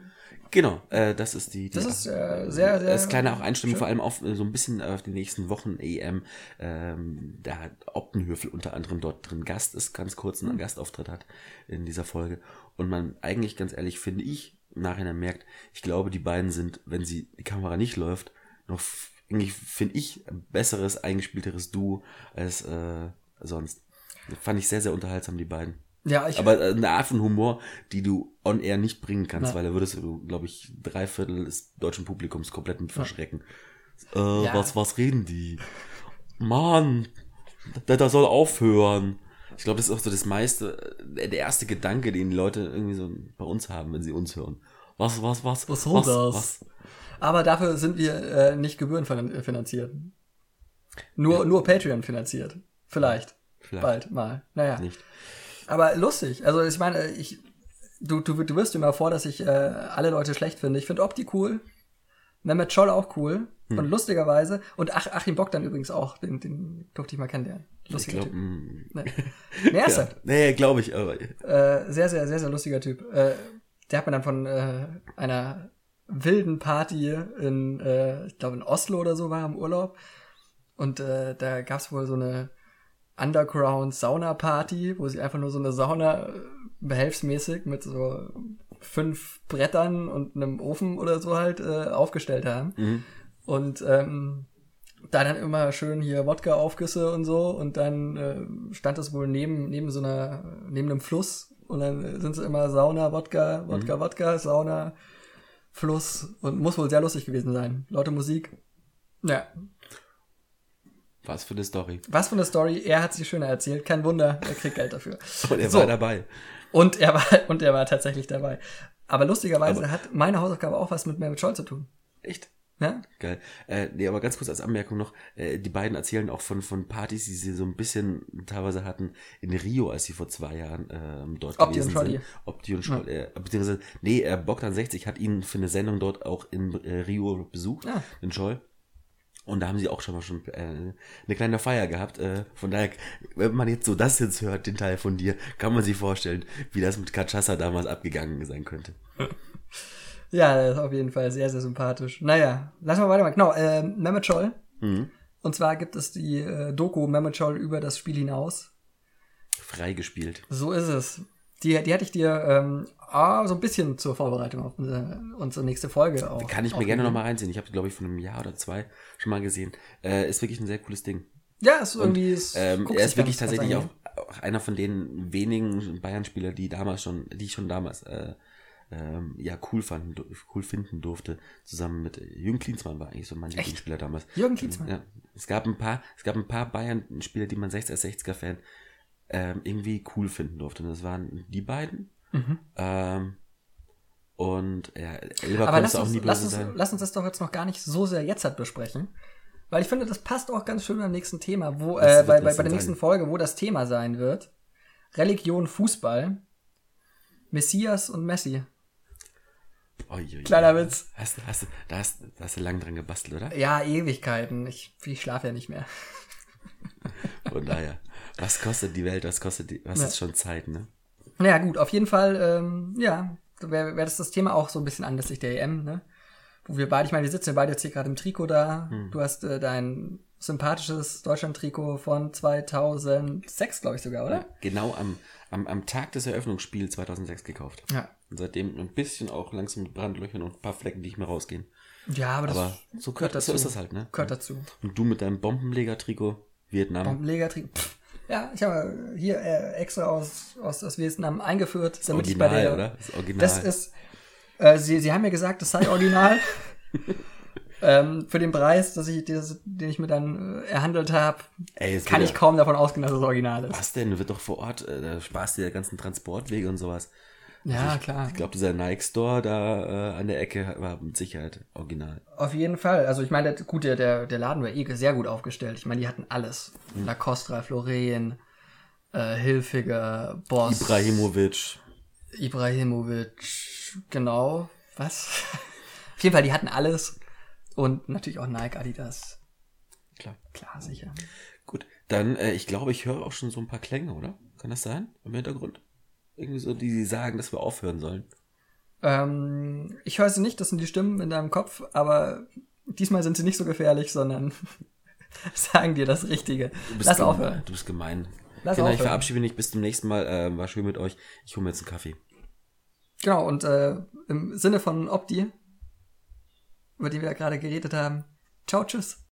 Genau, äh, das ist die. die Das ist äh, sehr, sehr. das kleine auch Einstimmung, schön. vor allem auf äh, so ein bisschen auf die nächsten Wochen EM. Ähm, da hat Optenhöfel unter anderem dort drin Gast ist, ganz kurz einen Gastauftritt hat in dieser Folge. Und man eigentlich, ganz ehrlich, finde ich, im Nachhinein merkt, ich glaube, die beiden sind, wenn sie die Kamera nicht läuft, noch eigentlich, finde ich, ein besseres, eingespielteres Duo als äh, sonst. Fand ich sehr, sehr unterhaltsam, die beiden. Ja, ich. Aber äh, eine Art von Humor, die du on air nicht bringen kannst, Ja. weil da würdest du, glaube ich, drei Viertel des deutschen Publikums komplett mit verschrecken. Äh, Ja. was, was reden die? Mann, der, der soll aufhören. Ich glaube, das ist auch so das meiste, äh, der erste Gedanke, den die Leute irgendwie so bei uns haben, wenn sie uns hören. Was, was, was? Was soll das? Aber dafür sind wir äh, nicht gebührenfinanziert. Nur, nur Patreon finanziert. Vielleicht. Vielleicht. Bald mal. Naja. Nicht. Aber lustig. Also ich meine, ich, du, du, du wirst immer vor, dass ich äh, alle Leute schlecht finde. Ich finde Opti cool. Mehmet Scholl auch cool. Hm. Und lustigerweise. Und Ach, Achim Bock dann übrigens auch. Den, den durfte ich mal kennenlernen. Lustiger glaube, Typ. Nee. Nee, ist ja. Nee, glaube ich, aber. äh, sehr, sehr, sehr, sehr lustiger Typ. Äh, der hat mir dann von äh, einer wilden Party in, äh, ich glaube in Oslo oder so war im Urlaub. Und äh, da gab's wohl so eine Underground-Sauna-Party, wo sie einfach nur so eine Sauna äh, behelfsmäßig mit so fünf Brettern und einem Ofen oder so halt äh, aufgestellt haben. Mhm. Und ähm, da dann immer schön hier Wodka-Aufgüsse und so und dann äh, stand es wohl neben, neben so einer, neben einem Fluss und dann sind sie immer Sauna, Wodka, Wodka, Wodka, Sauna, Fluss und muss wohl sehr lustig gewesen sein. Laute Musik. Ja, Was für eine Story. was für eine Story. Er hat sie schöner erzählt. Kein Wunder, er kriegt Geld dafür. Und er So. war dabei. Und er war, und er war tatsächlich dabei. Aber lustigerweise hat meine Hausaufgabe auch was mit Mehmet Scholl zu tun. Echt? Ja? Geil. Äh, nee, aber ganz kurz als Anmerkung noch, äh, die beiden erzählen auch von, von Partys, die sie so ein bisschen teilweise hatten in Rio, als sie vor zwei Jahren ähm, dort Opti gewesen und Scholli. sind. Opti und Scholl, äh, beziehungsweise, nee, äh, Bogdan 60 hat ihn für eine Sendung dort auch in äh, Rio besucht, Ah. in Scholl. Und da haben sie auch schon mal schon äh, eine kleine Feier gehabt. Äh, von daher, wenn man jetzt so das jetzt hört, den Teil von dir, kann man sich vorstellen, wie das mit Kachassa damals abgegangen sein könnte. Ja, das ist auf jeden Fall sehr, sehr sympathisch. Naja, lassen wir weitermachen. Genau, äh, Mehmet Scholl. Mhm. Und zwar gibt es die äh, Doku Mehmet Scholl über das Spiel hinaus. Freigespielt. So ist es. Die, die hatte ich dir ähm, ah, so ein bisschen zur Vorbereitung auf unsere, unsere nächste Folge auch. Kann ich mir gerne nochmal reinziehen. Ich habe, glaube ich, von einem Jahr oder zwei schon mal gesehen. Äh, ist wirklich ein sehr cooles Ding. Ja, ist irgendwie. ist, Ähm, er ist wirklich tatsächlich auch, auch einer von den wenigen Bayern-Spieler, die damals schon, die ich schon damals äh, ähm, ja cool fanden, du- cool finden durfte. Zusammen mit Jürgen Klinsmann war eigentlich so mein Lieblingsspieler damals. Jürgen Klinsmann? Ja, es gab ein paar, es gab ein paar Bayern-Spieler, die man 60er, 60er-Fan ähm, irgendwie cool finden durfte. Und das waren die beiden. Mhm. Ähm, und ja, Elber Aber lass du auch uns, nie lass, uns, sein. lass uns das doch jetzt noch gar nicht so sehr jetzt halt besprechen. Weil ich finde, das passt auch ganz schön beim nächsten Thema, wo, äh, bei, bei, bei der nächsten sein? Folge, wo das Thema sein wird. Religion, Fußball, Messias und Messi. Ui. Kleiner Witz. Hast, hast, da, hast, da hast du lang dran gebastelt, oder? Ja, Ewigkeiten. Ich, ich schlafe ja nicht mehr. Von daher. Was kostet die Welt? Was kostet die, was Ja. ist schon Zeit, ne? Naja, gut, auf jeden Fall, ähm, ja, wäre wär das das Thema auch so ein bisschen anlässlich der EM, ne? Wo wir beide, ich meine, wir sitzen ja beide jetzt hier gerade im Trikot da. Hm. Du hast äh, dein sympathisches Deutschland-Trikot von 2006, glaube ich sogar, oder? Genau am, am, am Tag des Eröffnungsspiels 2006 gekauft. Ja. Und seitdem ein bisschen auch langsam mit Brandlöchern und ein paar Flecken, die nicht mehr rausgehen. Ja, aber das Aber so, gehört, so ist das halt, ne? gehört dazu. Und du mit deinem Bombenleger-Trikot, Vietnam. Bombenleger-Trikot. Ja, ich habe hier äh, extra aus, aus, aus Vietnam eingeführt, damit ich bei Original, der. oder? Das Original. Das ist. Äh, sie, sie haben mir gesagt, das sei original. ähm, für den Preis, dass ich, das, den ich mir dann äh, erhandelt habe, kann ich ja- kaum davon ausgehen, dass es original ist. Was denn? Wird doch vor Ort, äh, da sparst du dir ganzen Transportwege und sowas. Ja, klar. Ich glaube, dieser Nike Store da äh, an der Ecke war mit Sicherheit original. Auf jeden Fall. Also ich meine, gut, der, der, der Laden war eh sehr gut aufgestellt. Ich meine, die hatten alles. Lacoste, Ralph Lauren, äh, Hilfiger, Boss. Ibrahimovic. Ibrahimovic, genau. Was? Auf jeden Fall, die hatten alles. Und natürlich auch Nike, Adidas. Klar. Klar, sicher. Gut, dann, äh, ich glaube, ich höre auch schon so ein paar Klänge, oder? Kann das sein? Im Hintergrund? Irgendwie so, die sagen, dass wir aufhören sollen. Ähm, ich höre sie nicht, das sind die Stimmen in deinem Kopf, aber diesmal sind sie nicht so gefährlich, sondern sagen dir das Richtige. Lass gemein. aufhören. Du bist gemein. Lass Kinder, ich aufhören. verabschiede mich bis zum nächsten Mal. Äh, war schön mit euch. Ich hole mir jetzt einen Kaffee. Genau, und äh, im Sinne von Opti, über die wir ja gerade geredet haben, ciao, tschüss.